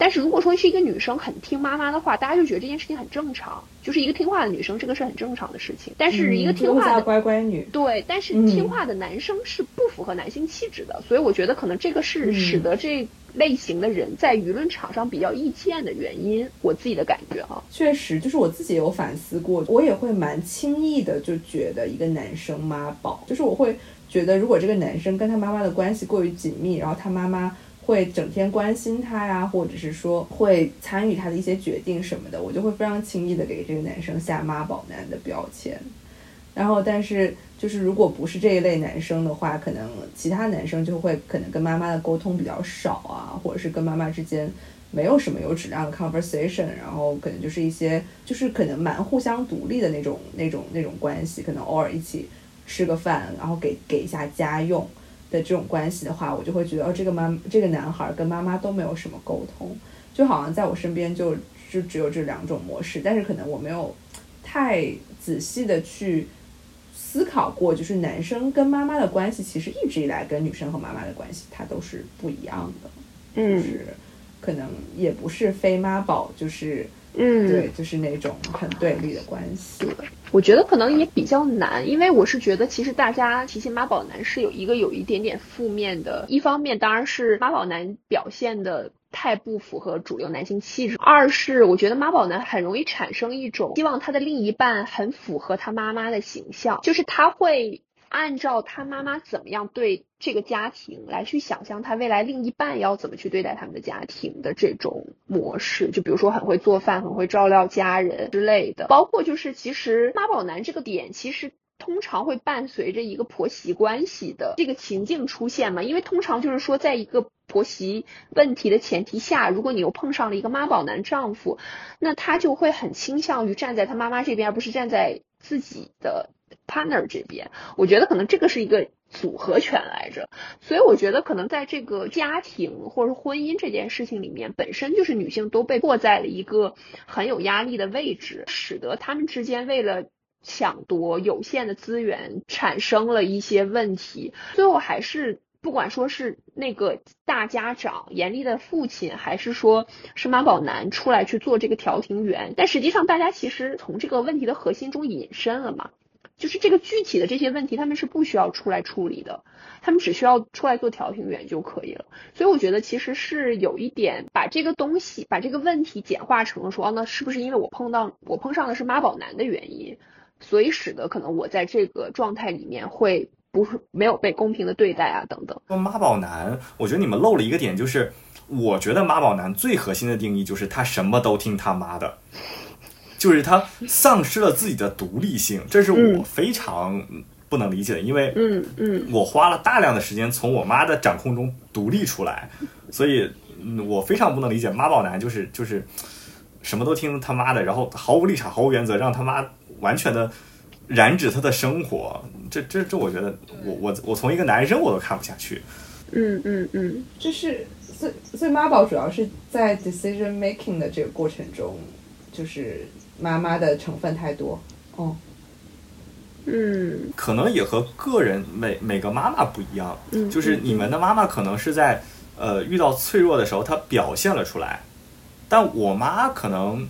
但是如果说是一个女生很听妈妈的话，大家就觉得这件事情很正常，就是一个听话的女生，这个是很正常的事情。但是一个听话的乖乖女，对，但是听话的男生是不符合男性气质的，所以我觉得可能这个是使得这类型的人在舆论场上比较易见的原因。我自己的感觉啊，确实就是我自己有反思过，我也会蛮轻易的就觉得一个男生妈宝，就是我会觉得如果这个男生跟他妈妈的关系过于紧密，然后他妈妈。会整天关心他呀，或者是说会参与他的一些决定什么的，我就会非常轻易的给这个男生下妈宝男的标签。然后，但是就是如果不是这一类男生的话，可能其他男生就会可能跟妈妈的沟通比较少啊，或者是跟妈妈之间没有什么有质量的 conversation，然后可能就是一些就是可能蛮互相独立的那种那种那种关系，可能偶尔一起吃个饭，然后给给一下家用。的这种关系的话，我就会觉得哦，这个妈这个男孩跟妈妈都没有什么沟通，就好像在我身边就就只有这两种模式。但是可能我没有太仔细的去思考过，就是男生跟妈妈的关系，其实一直以来跟女生和妈妈的关系，它都是不一样的。嗯，就是可能也不是非妈宝，就是嗯，对，就是那种很对立的关系。我觉得可能也比较难，因为我是觉得其实大家提起妈宝男是有一个有一点点负面的，一方面当然是妈宝男表现的太不符合主流男性气质，二是我觉得妈宝男很容易产生一种希望他的另一半很符合他妈妈的形象，就是他会。按照他妈妈怎么样对这个家庭来去想象他未来另一半要怎么去对待他们的家庭的这种模式，就比如说很会做饭、很会照料家人之类的，包括就是其实妈宝男这个点其实通常会伴随着一个婆媳关系的这个情境出现嘛，因为通常就是说在一个婆媳问题的前提下，如果你又碰上了一个妈宝男丈夫，那他就会很倾向于站在他妈妈这边，而不是站在自己的。partner 这边，我觉得可能这个是一个组合拳来着，所以我觉得可能在这个家庭或者婚姻这件事情里面，本身就是女性都被迫在了一个很有压力的位置，使得他们之间为了抢夺有限的资源，产生了一些问题，最后还是。不管说是那个大家长严厉的父亲，还是说是妈宝男出来去做这个调停员，但实际上大家其实从这个问题的核心中引申了嘛，就是这个具体的这些问题他们是不需要出来处理的，他们只需要出来做调停员就可以了。所以我觉得其实是有一点把这个东西把这个问题简化成了说，那是不是因为我碰到我碰上的是妈宝男的原因，所以使得可能我在这个状态里面会。不是没有被公平的对待啊，等等。说妈宝男，我觉得你们漏了一个点，就是我觉得妈宝男最核心的定义就是他什么都听他妈的，就是他丧失了自己的独立性，这是我非常不能理解的。因为嗯嗯，我花了大量的时间从我妈的掌控中独立出来，所以我非常不能理解妈宝男就是就是什么都听他妈的，然后毫无立场、毫无原则，让他妈完全的。染指他的生活，这这这，我觉得我我我从一个男生我都看不下去。嗯嗯嗯，就是所以所以妈宝主要是在 decision making 的这个过程中，就是妈妈的成分太多。哦，嗯可能也和个人每每个妈妈不一样，嗯就是你们的妈妈可能是在呃遇到脆弱的时候，她表现了出来，但我妈可能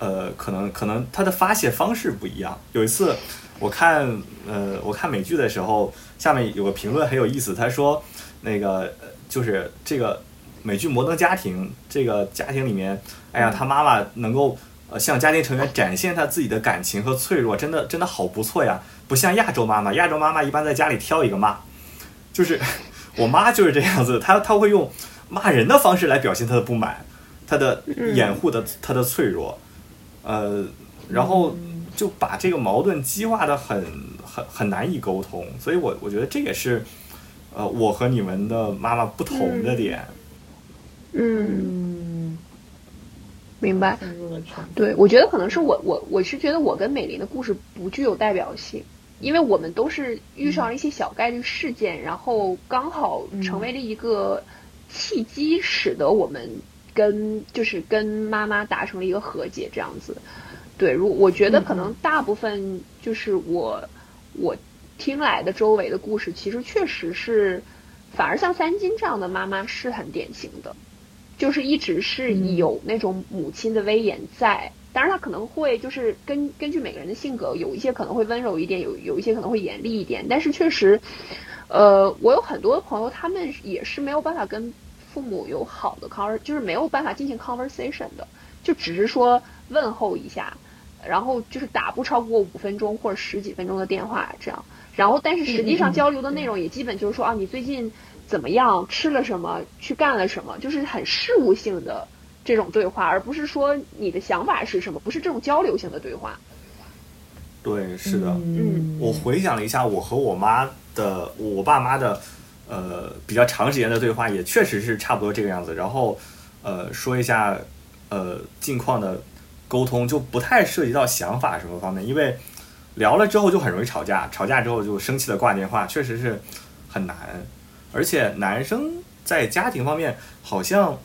呃可能可能他的发泄方式不一样。有一次我看呃我看美剧的时候，下面有个评论很有意思，他说那个呃就是这个美剧《摩登家庭》这个家庭里面，哎呀，他妈妈能够。呃，向家庭成员展现他自己的感情和脆弱，真的真的好不错呀！不像亚洲妈妈，亚洲妈妈一般在家里挑一个骂，就是我妈就是这样子，她她会用骂人的方式来表现她的不满，她的掩护的她的脆弱，呃，然后就把这个矛盾激化的很很很难以沟通，所以我我觉得这也是呃我和你们的妈妈不同的点。嗯，嗯，明白。对，我觉得可能是我我我是觉得我跟美玲的故事不具有代表性，因为我们都是遇上了一些小概率事件，然后刚好成为了一个契机，使得我们跟就是跟妈妈达成了一个和解，这样子。对，如我觉得可能大部分就是我我听来的周围的故事，其实确实是，反而像三金这样的妈妈是很典型的。就是一直是有那种母亲的威严在，当然他可能会就是根根据每个人的性格，有一些可能会温柔一点，有有一些可能会严厉一点，但是确实，呃，我有很多朋友，他们也是没有办法跟父母有好的 conver，就是没有办法进行 conversation 的，就只是说问候一下，然后就是打不超过五分钟或者十几分钟的电话这样，然后但是实际上交流的内容也基本就是说啊，你最近。怎么样？吃了什么？去干了什么？就是很事务性的这种对话，而不是说你的想法是什么，不是这种交流性的对话。对，是的。嗯，我回想了一下，我和我妈的，我爸妈的，呃，比较长时间的对话，也确实是差不多这个样子。然后，呃，说一下，呃，近况的沟通，就不太涉及到想法什么方面，因为聊了之后就很容易吵架，吵架之后就生气的挂电话，确实是很难。而且男生在家庭方面好像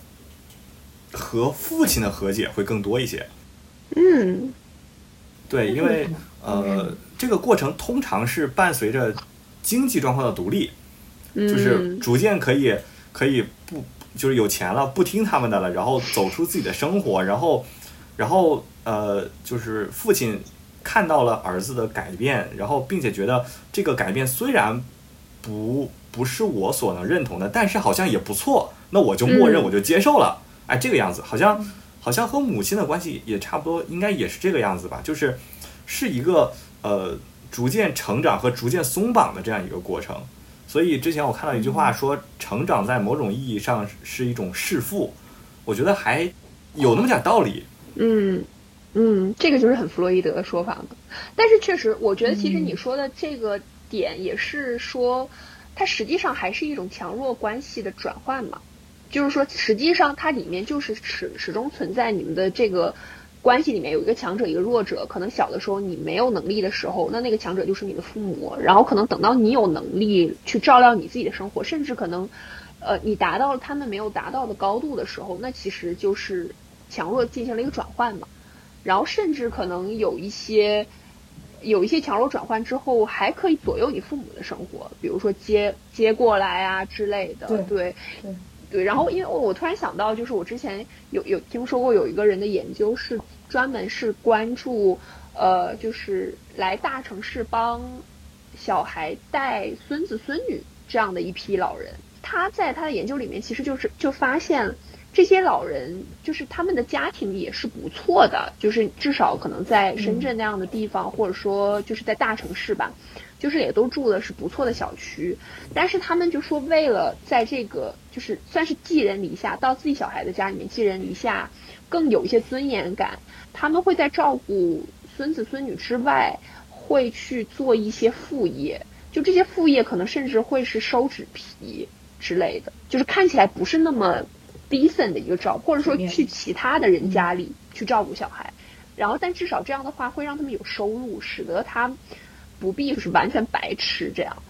和父亲的和解会更多一些。嗯，对，因为呃，这个过程通常是伴随着经济状况的独立，就是逐渐可以可以不就是有钱了，不听他们的了，然后走出自己的生活，然后然后呃，就是父亲看到了儿子的改变，然后并且觉得这个改变虽然不不是我所能认同的，但是好像也不错，那我就默认，嗯我就接受了。哎，这个样子好像好像和母亲的关系也差不多，应该也是这个样子吧？就是是一个呃逐渐成长和逐渐松绑的这样一个过程。所以之前我看到一句话说，成长在某种意义上是一种弑父，我觉得还有那么点道理。嗯嗯，这个就是很弗洛伊德的说法嘛。但是确实，我觉得其实你说的这个点也是说，它实际上还是一种强弱关系的转换嘛。就是说，实际上它里面就是始始终存在你们的这个关系里面有一个强者，一个弱者。可能小的时候你没有能力的时候，那那个强者就是你的父母。然后可能等到你有能力去照料你自己的生活，甚至可能，呃，你达到了他们没有达到的高度的时候，那其实就是强弱进行了一个转换嘛。然后甚至可能有一些有一些强弱转换之后，还可以左右你父母的生活，比如说接接过来啊之类的。对对对对，然后因为我突然想到，就是我之前有有听说过有一个人的研究是专门是关注，呃，就是来大城市帮小孩带孙子孙女这样的一批老人。他在他的研究里面，其实就是就发现这些老人就是他们的家庭也是不错的，就是至少可能在深圳那样的地方，或者说就是在大城市吧。就是也都住的是不错的小区，但是他们就说为了在这个就是算是寄人篱下，到自己小孩的家里面寄人篱下，更有一些尊严感，他们会在照顾孙子孙女之外，会去做一些副业，就这些副业可能甚至会是收纸皮之类的，就是看起来不是那么 decent 的一个照，或者说去其他的人家里去照顾小孩。然后但至少这样的话会让他们有收入，使得他不必就是完全白吃这样。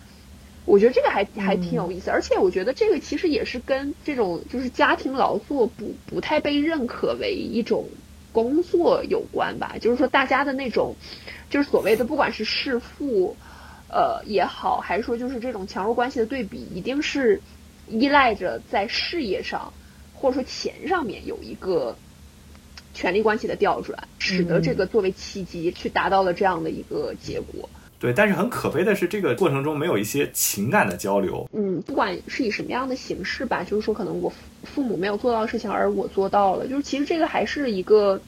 我觉得这个还还挺有意思，而且我觉得这个其实也是跟这种就是家庭劳作不不太被认可为一种工作有关吧。就是说大家的那种，就是所谓的不管是弑父，呃也好，还是说就是这种强弱关系的对比，一定是依赖着在事业上或者说钱上面有一个权力关系的调转，使得这个作为契机去达到了这样的一个结果。对，但是很可悲的是，这个过程中没有一些情感的交流。嗯，不管是以什么样的形式吧，就是说，可能我父母没有做到的事情，而我做到了，就是其实这个还是一个，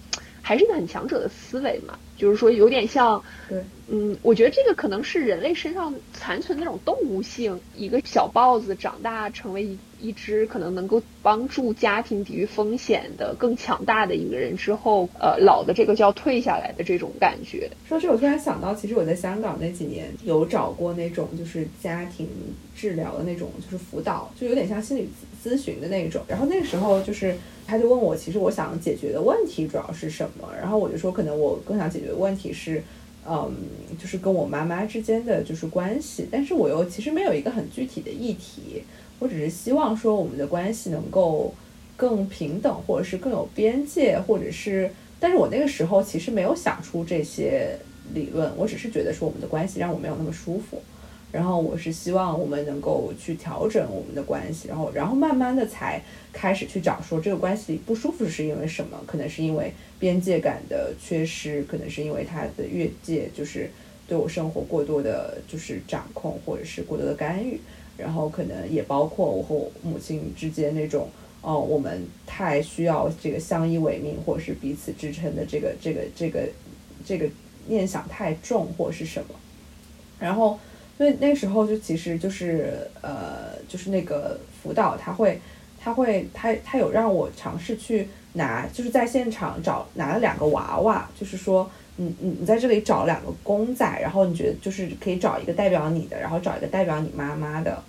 还是一个很强者的思维嘛。就是说，有点像，对，嗯，我觉得这个可能是人类身上残存那种动物性。一个小豹子长大成为一一只可能能够帮助家庭抵御风险的更强大的一个人之后，呃，老的这个就要退下来的这种感觉。说这，我突然想到，其实我在香港那几年有找过那种就是家庭治疗的那种，就是辅导，就有点像心理咨询的那种。然后那个时候就是。他就问我，其实我想解决的问题主要是什么？然后我就说，可能我更想解决的问题是，嗯，就是跟我妈妈之间的就是关系。但是我又其实没有一个很具体的议题，我只是希望说我们的关系能够更平等，或者是更有边界，或者是，但是我那个时候其实没有想出这些理论，我只是觉得说我们的关系让我没有那么舒服。然后我是希望我们能够去调整我们的关系，然后然后慢慢的才开始去找说这个关系不舒服是因为什么？可能是因为边界感的缺失，可能是因为他的越界，就是对我生活过多的，就是掌控或者是过多的干预，然后可能也包括我和我母亲之间那种哦，我们太需要这个相依为命或者是彼此支撑的这个这个这个这个念想太重或是什么，然后。所以那时候就其实就是呃，就是那个辅导他会，他会他他有让我尝试去拿，就是在现场找拿了两个娃娃，就是说你你你在这里找两个公仔，然后你觉得就是可以找一个代表你的，然后找一个代表你妈妈的，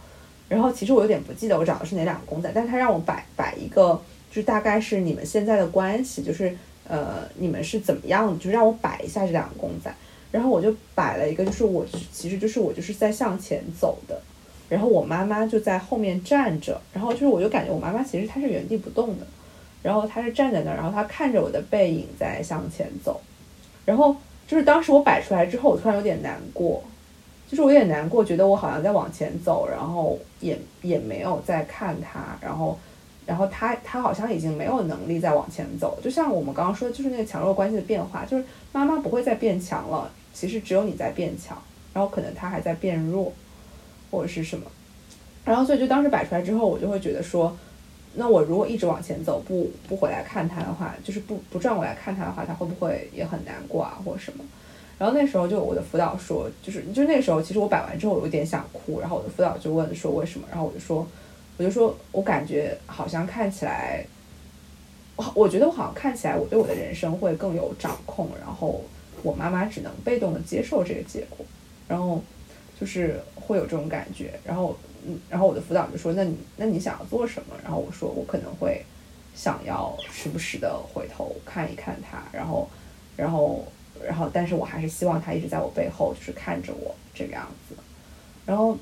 然后其实我有点不记得我找的是哪两个公仔，但是他让我摆摆一个，就是大概是你们现在的关系，就是呃你们是怎么样，就让我摆一下这两个公仔。然后我就摆了一个，就是我其实就是我就是在向前走的，然后我妈妈就在后面站着，然后就是我就感觉我妈妈其实她是原地不动的，然后她是站在那儿，然后她看着我的背影在向前走，然后就是当时我摆出来之后，我突然有点难过，就是我有点难过，觉得我好像在往前走，然后也也没有在看她，然后然后她她好像已经没有能力再往前走，就像我们刚刚说，就是那个强弱关系的变化，就是妈妈不会再变强了。其实只有你在变强，然后可能他还在变弱，或者是什么，然后所以就当时摆出来之后，我就会觉得说，那我如果一直往前走，不不回来看他的话，就是不不转过来看他的话，他会不会也很难过啊，或者什么？然后那时候就我的辅导说，就是就那时候其实我摆完之后，我有点想哭，然后我的辅导就问说为什么？然后我就说，我就说我感觉好像看起来，我我觉得我好像看起来我对我的人生会更有掌控，然后。我妈妈只能被动的接受这个结果，然后就是会有这种感觉，然后嗯，然后我的辅导就说：“那你那你想要做什么？”然后我说：“我可能会想要时不时的回头看一看他，然后然后然后，但是我还是希望他一直在我背后，就是看着我这个样子。然后，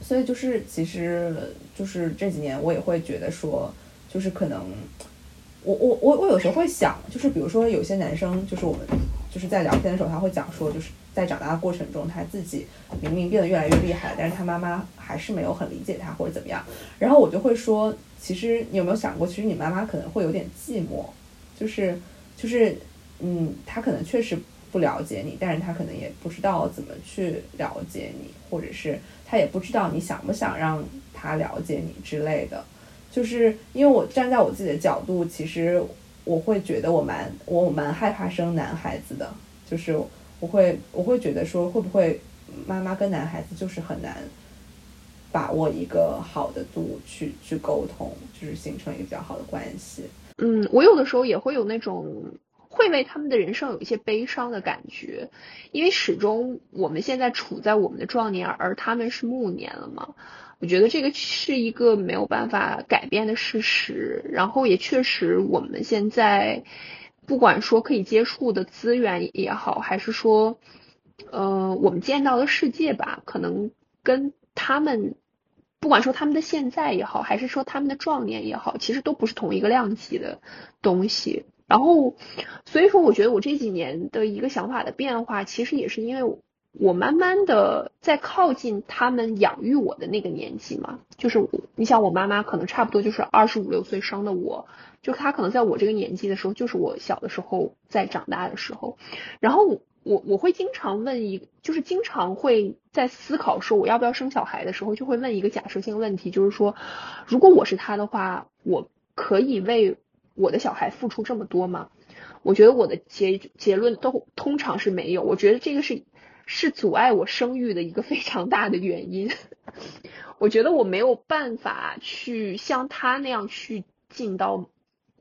所以就是其实就是这几年我也会觉得说，就是可能我我我我有时候会想，就是比如说有些男生，就是我们。就是在聊天的时候，他会讲说，就是在长大的过程中，他自己明明变得越来越厉害，但是他妈妈还是没有很理解他或者怎么样。然后我就会说，其实你有没有想过，其实你妈妈可能会有点寂寞，就是就是，嗯，他可能确实不了解你，但是他可能也不知道怎么去了解你，或者是他也不知道你想不想让他了解你之类的。就是因为我站在我自己的角度，其实。我会觉得我蛮我蛮害怕生男孩子的，就是我会我会觉得说会不会妈妈跟男孩子就是很难把握一个好的度去去沟通，就是形成一个比较好的关系。嗯，我有的时候也会有那种会为他们的人生有一些悲伤的感觉，因为始终我们现在处在我们的壮年，而他们是暮年了嘛。我觉得这个是一个没有办法改变的事实，然后也确实我们现在，不管说可以接触的资源也好，还是说，呃，我们见到的世界吧，可能跟他们，不管说他们的现在也好，还是说他们的壮年也好，其实都不是同一个量级的东西。然后，所以说，我觉得我这几年的一个想法的变化，其实也是因为我慢慢的在靠近他们养育我的那个年纪嘛。就是，你想，我妈妈可能差不多就是二十五六岁生的我。就她可能在我这个年纪的时候，就是我小的时候在长大的时候，然后我我会经常问一，就是经常会在思考说我要不要生小孩的时候，就会问一个假设性问题，就是说，如果我是他的话，我可以为我的小孩付出这么多吗？我觉得我的结结论都通常是没有，我觉得这个是是阻碍我生育的一个非常大的原因。我觉得我没有办法去像他那样去尽到。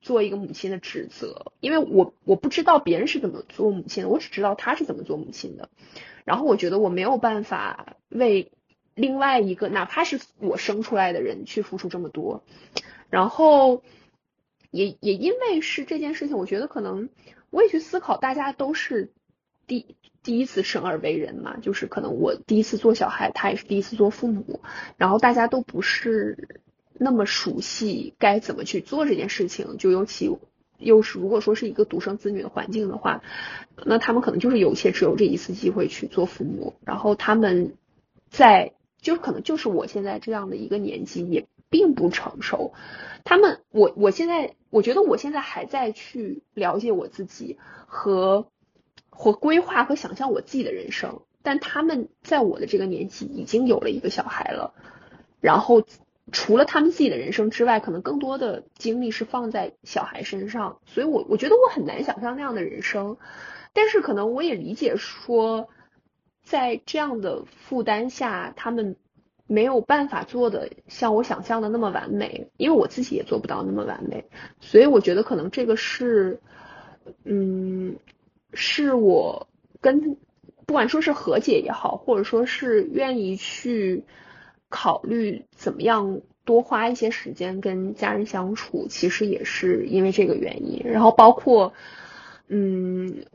做一个母亲的职责，因为我我不知道别人是怎么做母亲的，我只知道他是怎么做母亲的。然后我觉得我没有办法为另外一个哪怕是我生出来的人去付出这么多。然后也也因为是这件事情，我觉得可能我也去思考，大家都是第第一次生而为人嘛，就是可能我第一次做小孩，他也是第一次做父母，然后大家都不是。那么熟悉该怎么去做这件事情，就尤其又是如果说是一个独生子女的环境的话，那他们可能就是有且只有这一次机会去做父母，然后他们在就可能就是我现在这样的一个年纪也并不成熟，他们我我现在我觉得我现在还在去了解我自己和和规划和想象我自己的人生，但他们在我的这个年纪已经有了一个小孩了，然后。除了他们自己的人生之外，可能更多的精力是放在小孩身上，所以我我觉得我很难想象那样的人生，但是可能我也理解说，在这样的负担下，他们没有办法做的像我想象的那么完美，因为我自己也做不到那么完美，所以我觉得可能这个是，嗯，是我跟不管说是和解也好，或者说是愿意去。考虑怎么样多花一些时间跟家人相处，其实也是因为这个原因。然后包括，嗯，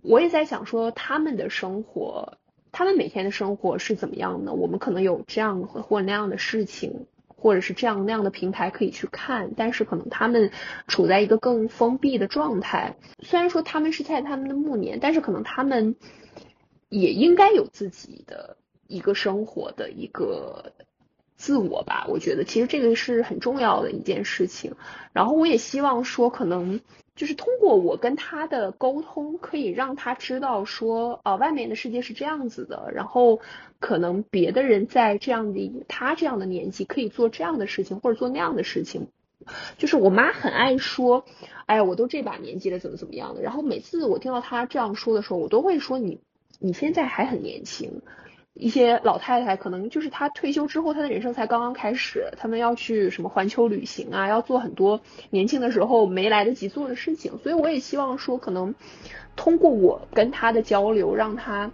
我也在想说他们的生活，他们每天的生活是怎么样的？我们可能有这样或那样的事情，或者是这样那样的平台可以去看，但是可能他们处在一个更封闭的状态。虽然说他们是在他们的暮年，但是可能他们也应该有自己的。一个生活的一个自我吧，我觉得其实这个是很重要的一件事情。然后我也希望说，可能就是通过我跟他的沟通，可以让他知道说，啊，外面的世界是这样子的。然后可能别的人在这样的他这样的年纪，可以做这样的事情或者做那样的事情。就是我妈很爱说，哎呀，我都这把年纪了，怎么怎么样的。然后每次我听到她这样说的时候，我都会说，你你现在还很年轻。一些老太太可能就是她退休之后，她的人生才刚刚开始，他们要去什么环球旅行啊，要做很多年轻的时候没来得及做的事情。所以我也希望说，可能通过我跟她的交流，让她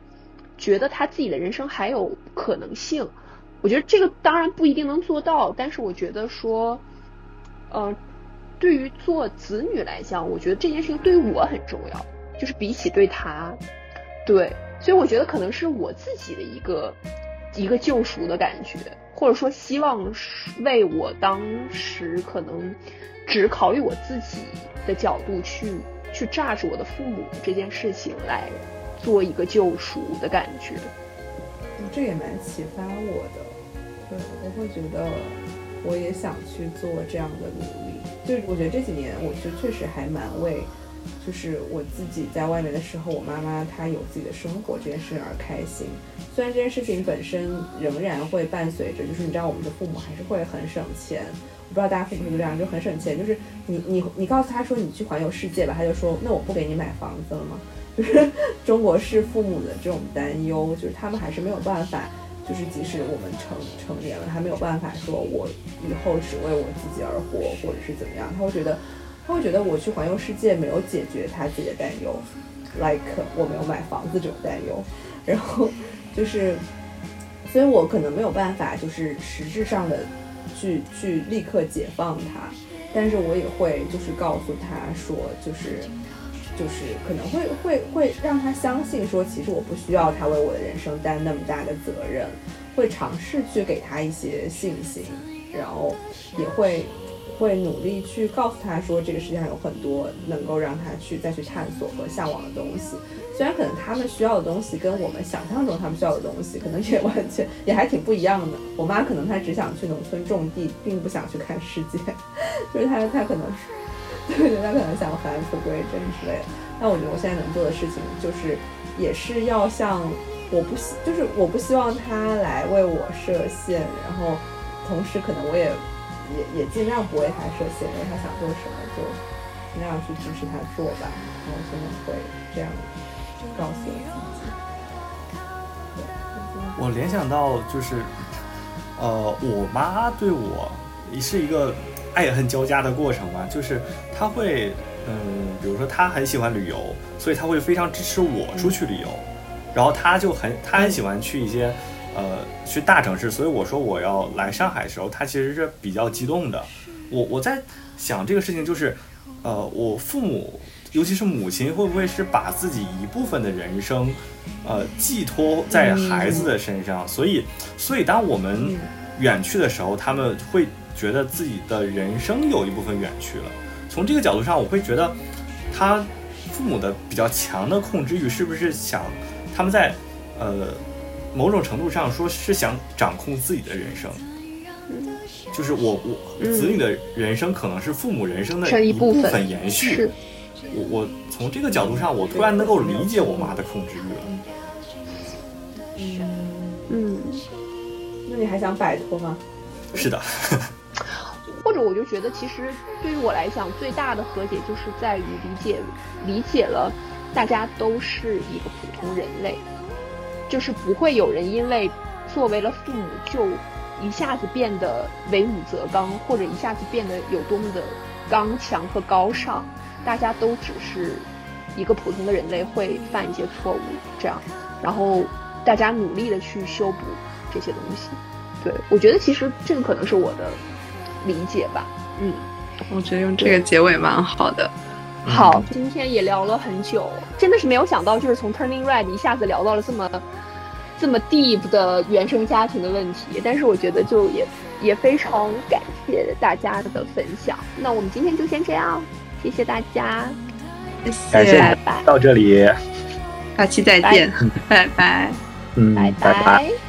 觉得她自己的人生还有可能性。我觉得这个当然不一定能做到，但是我觉得说，呃，对于做子女来讲，我觉得这件事情对于我很重要，就是比起对她，对。所以我觉得可能是我自己的一个一个救赎的感觉，或者说希望为我当时可能只考虑我自己的角度去去榨着我的父母这件事情来做一个救赎的感觉。这也蛮启发我的，对，我会觉得我也想去做这样的努力。就我觉得这几年，我就确实还蛮为。就是我自己在外面的时候，我妈妈她有自己的生活这件事而开心。虽然这件事情本身仍然会伴随着，就是你知道我们的父母还是会很省钱。我不知道大家父母是不是这样，就很省钱。就是你你 你告诉他说你去环游世界吧，他就说那我不给你买房子了吗？就是中国式父母的这种担忧，就是他们还是没有办法，就是即使我们成成年了，他没有办法说我以后只为我自己而活，或者是怎么样，他会觉得。他会觉得我去环游世界没有解决他自己的担忧，like 我没有买房子这种担忧，然后就是，所以我可能没有办法就是实质上的去去立刻解放他，但是我也会就是告诉他说，就是就是可能会会会让他相信说，其实我不需要他为我的人生担那么大的责任，会尝试去给他一些信心，然后也会会努力去告诉他说，这个世界上有很多能够让他去再去探索和向往的东西。虽然可能他们需要的东西跟我们想象中他们需要的东西，可能也完全也还挺不一样的。我妈可能她只想去农村种地，并不想去看世界，就是她她可能。对对，她可能想返璞归真之类的。但我觉得我现在能做的事情，就是也是要像我不希，就是我不希望他来为我设限，然后同时可能我也也也尽量不为他设限，因为他想做什么就尽量去支持他做吧。然后现在会这样告诉我自己。我联想到就是，呃，我妈对我是一个。爱恨交加的过程嘛，就是她会，嗯，比如说她很喜欢旅游，所以她会非常支持我出去旅游，然后她就很她很喜欢去一些，呃，去大城市，所以我说我要来上海的时候，他其实是比较激动的。我我在想这个事情，就是，呃，我父母，尤其是母亲，会不会是把自己一部分的人生，呃，寄托在孩子的身上？所以，所以当我们远去的时候，他们会。觉得自己的人生有一部分远去了，从这个角度上，我会觉得他父母的比较强的控制欲，是不是想他们在呃某种程度上说是想掌控自己的人生？就是我我子女的人生可能是父母人生的一部分延续。我我从这个角度上，我突然能够理解我妈的控制欲了。嗯嗯，那你还想摆脱吗？是的。或者我就觉得，其实对于我来讲，最大的和解就是在于理解，理解了大家都是一个普通人类，就是不会有人因为作为了父母就一下子变得为武则刚，或者一下子变得有多么的刚强和高尚。大家都只是一个普通的人类，会犯一些错误，这样，然后大家努力的去修补这些东西。对我觉得，其实这个可能是我的。理解吧，嗯，我觉得用这个结尾蛮好的。好，今天也聊了很久，真的是没有想到，就是从 Turning Red 一下子聊到了这么这么 deep 的原生家庭的问题。但是我觉得就也也非常感谢大家的分享。那我们今天就先这样，谢谢大家，谢谢，拜拜。到这里，下期再见，拜拜，嗯，拜拜。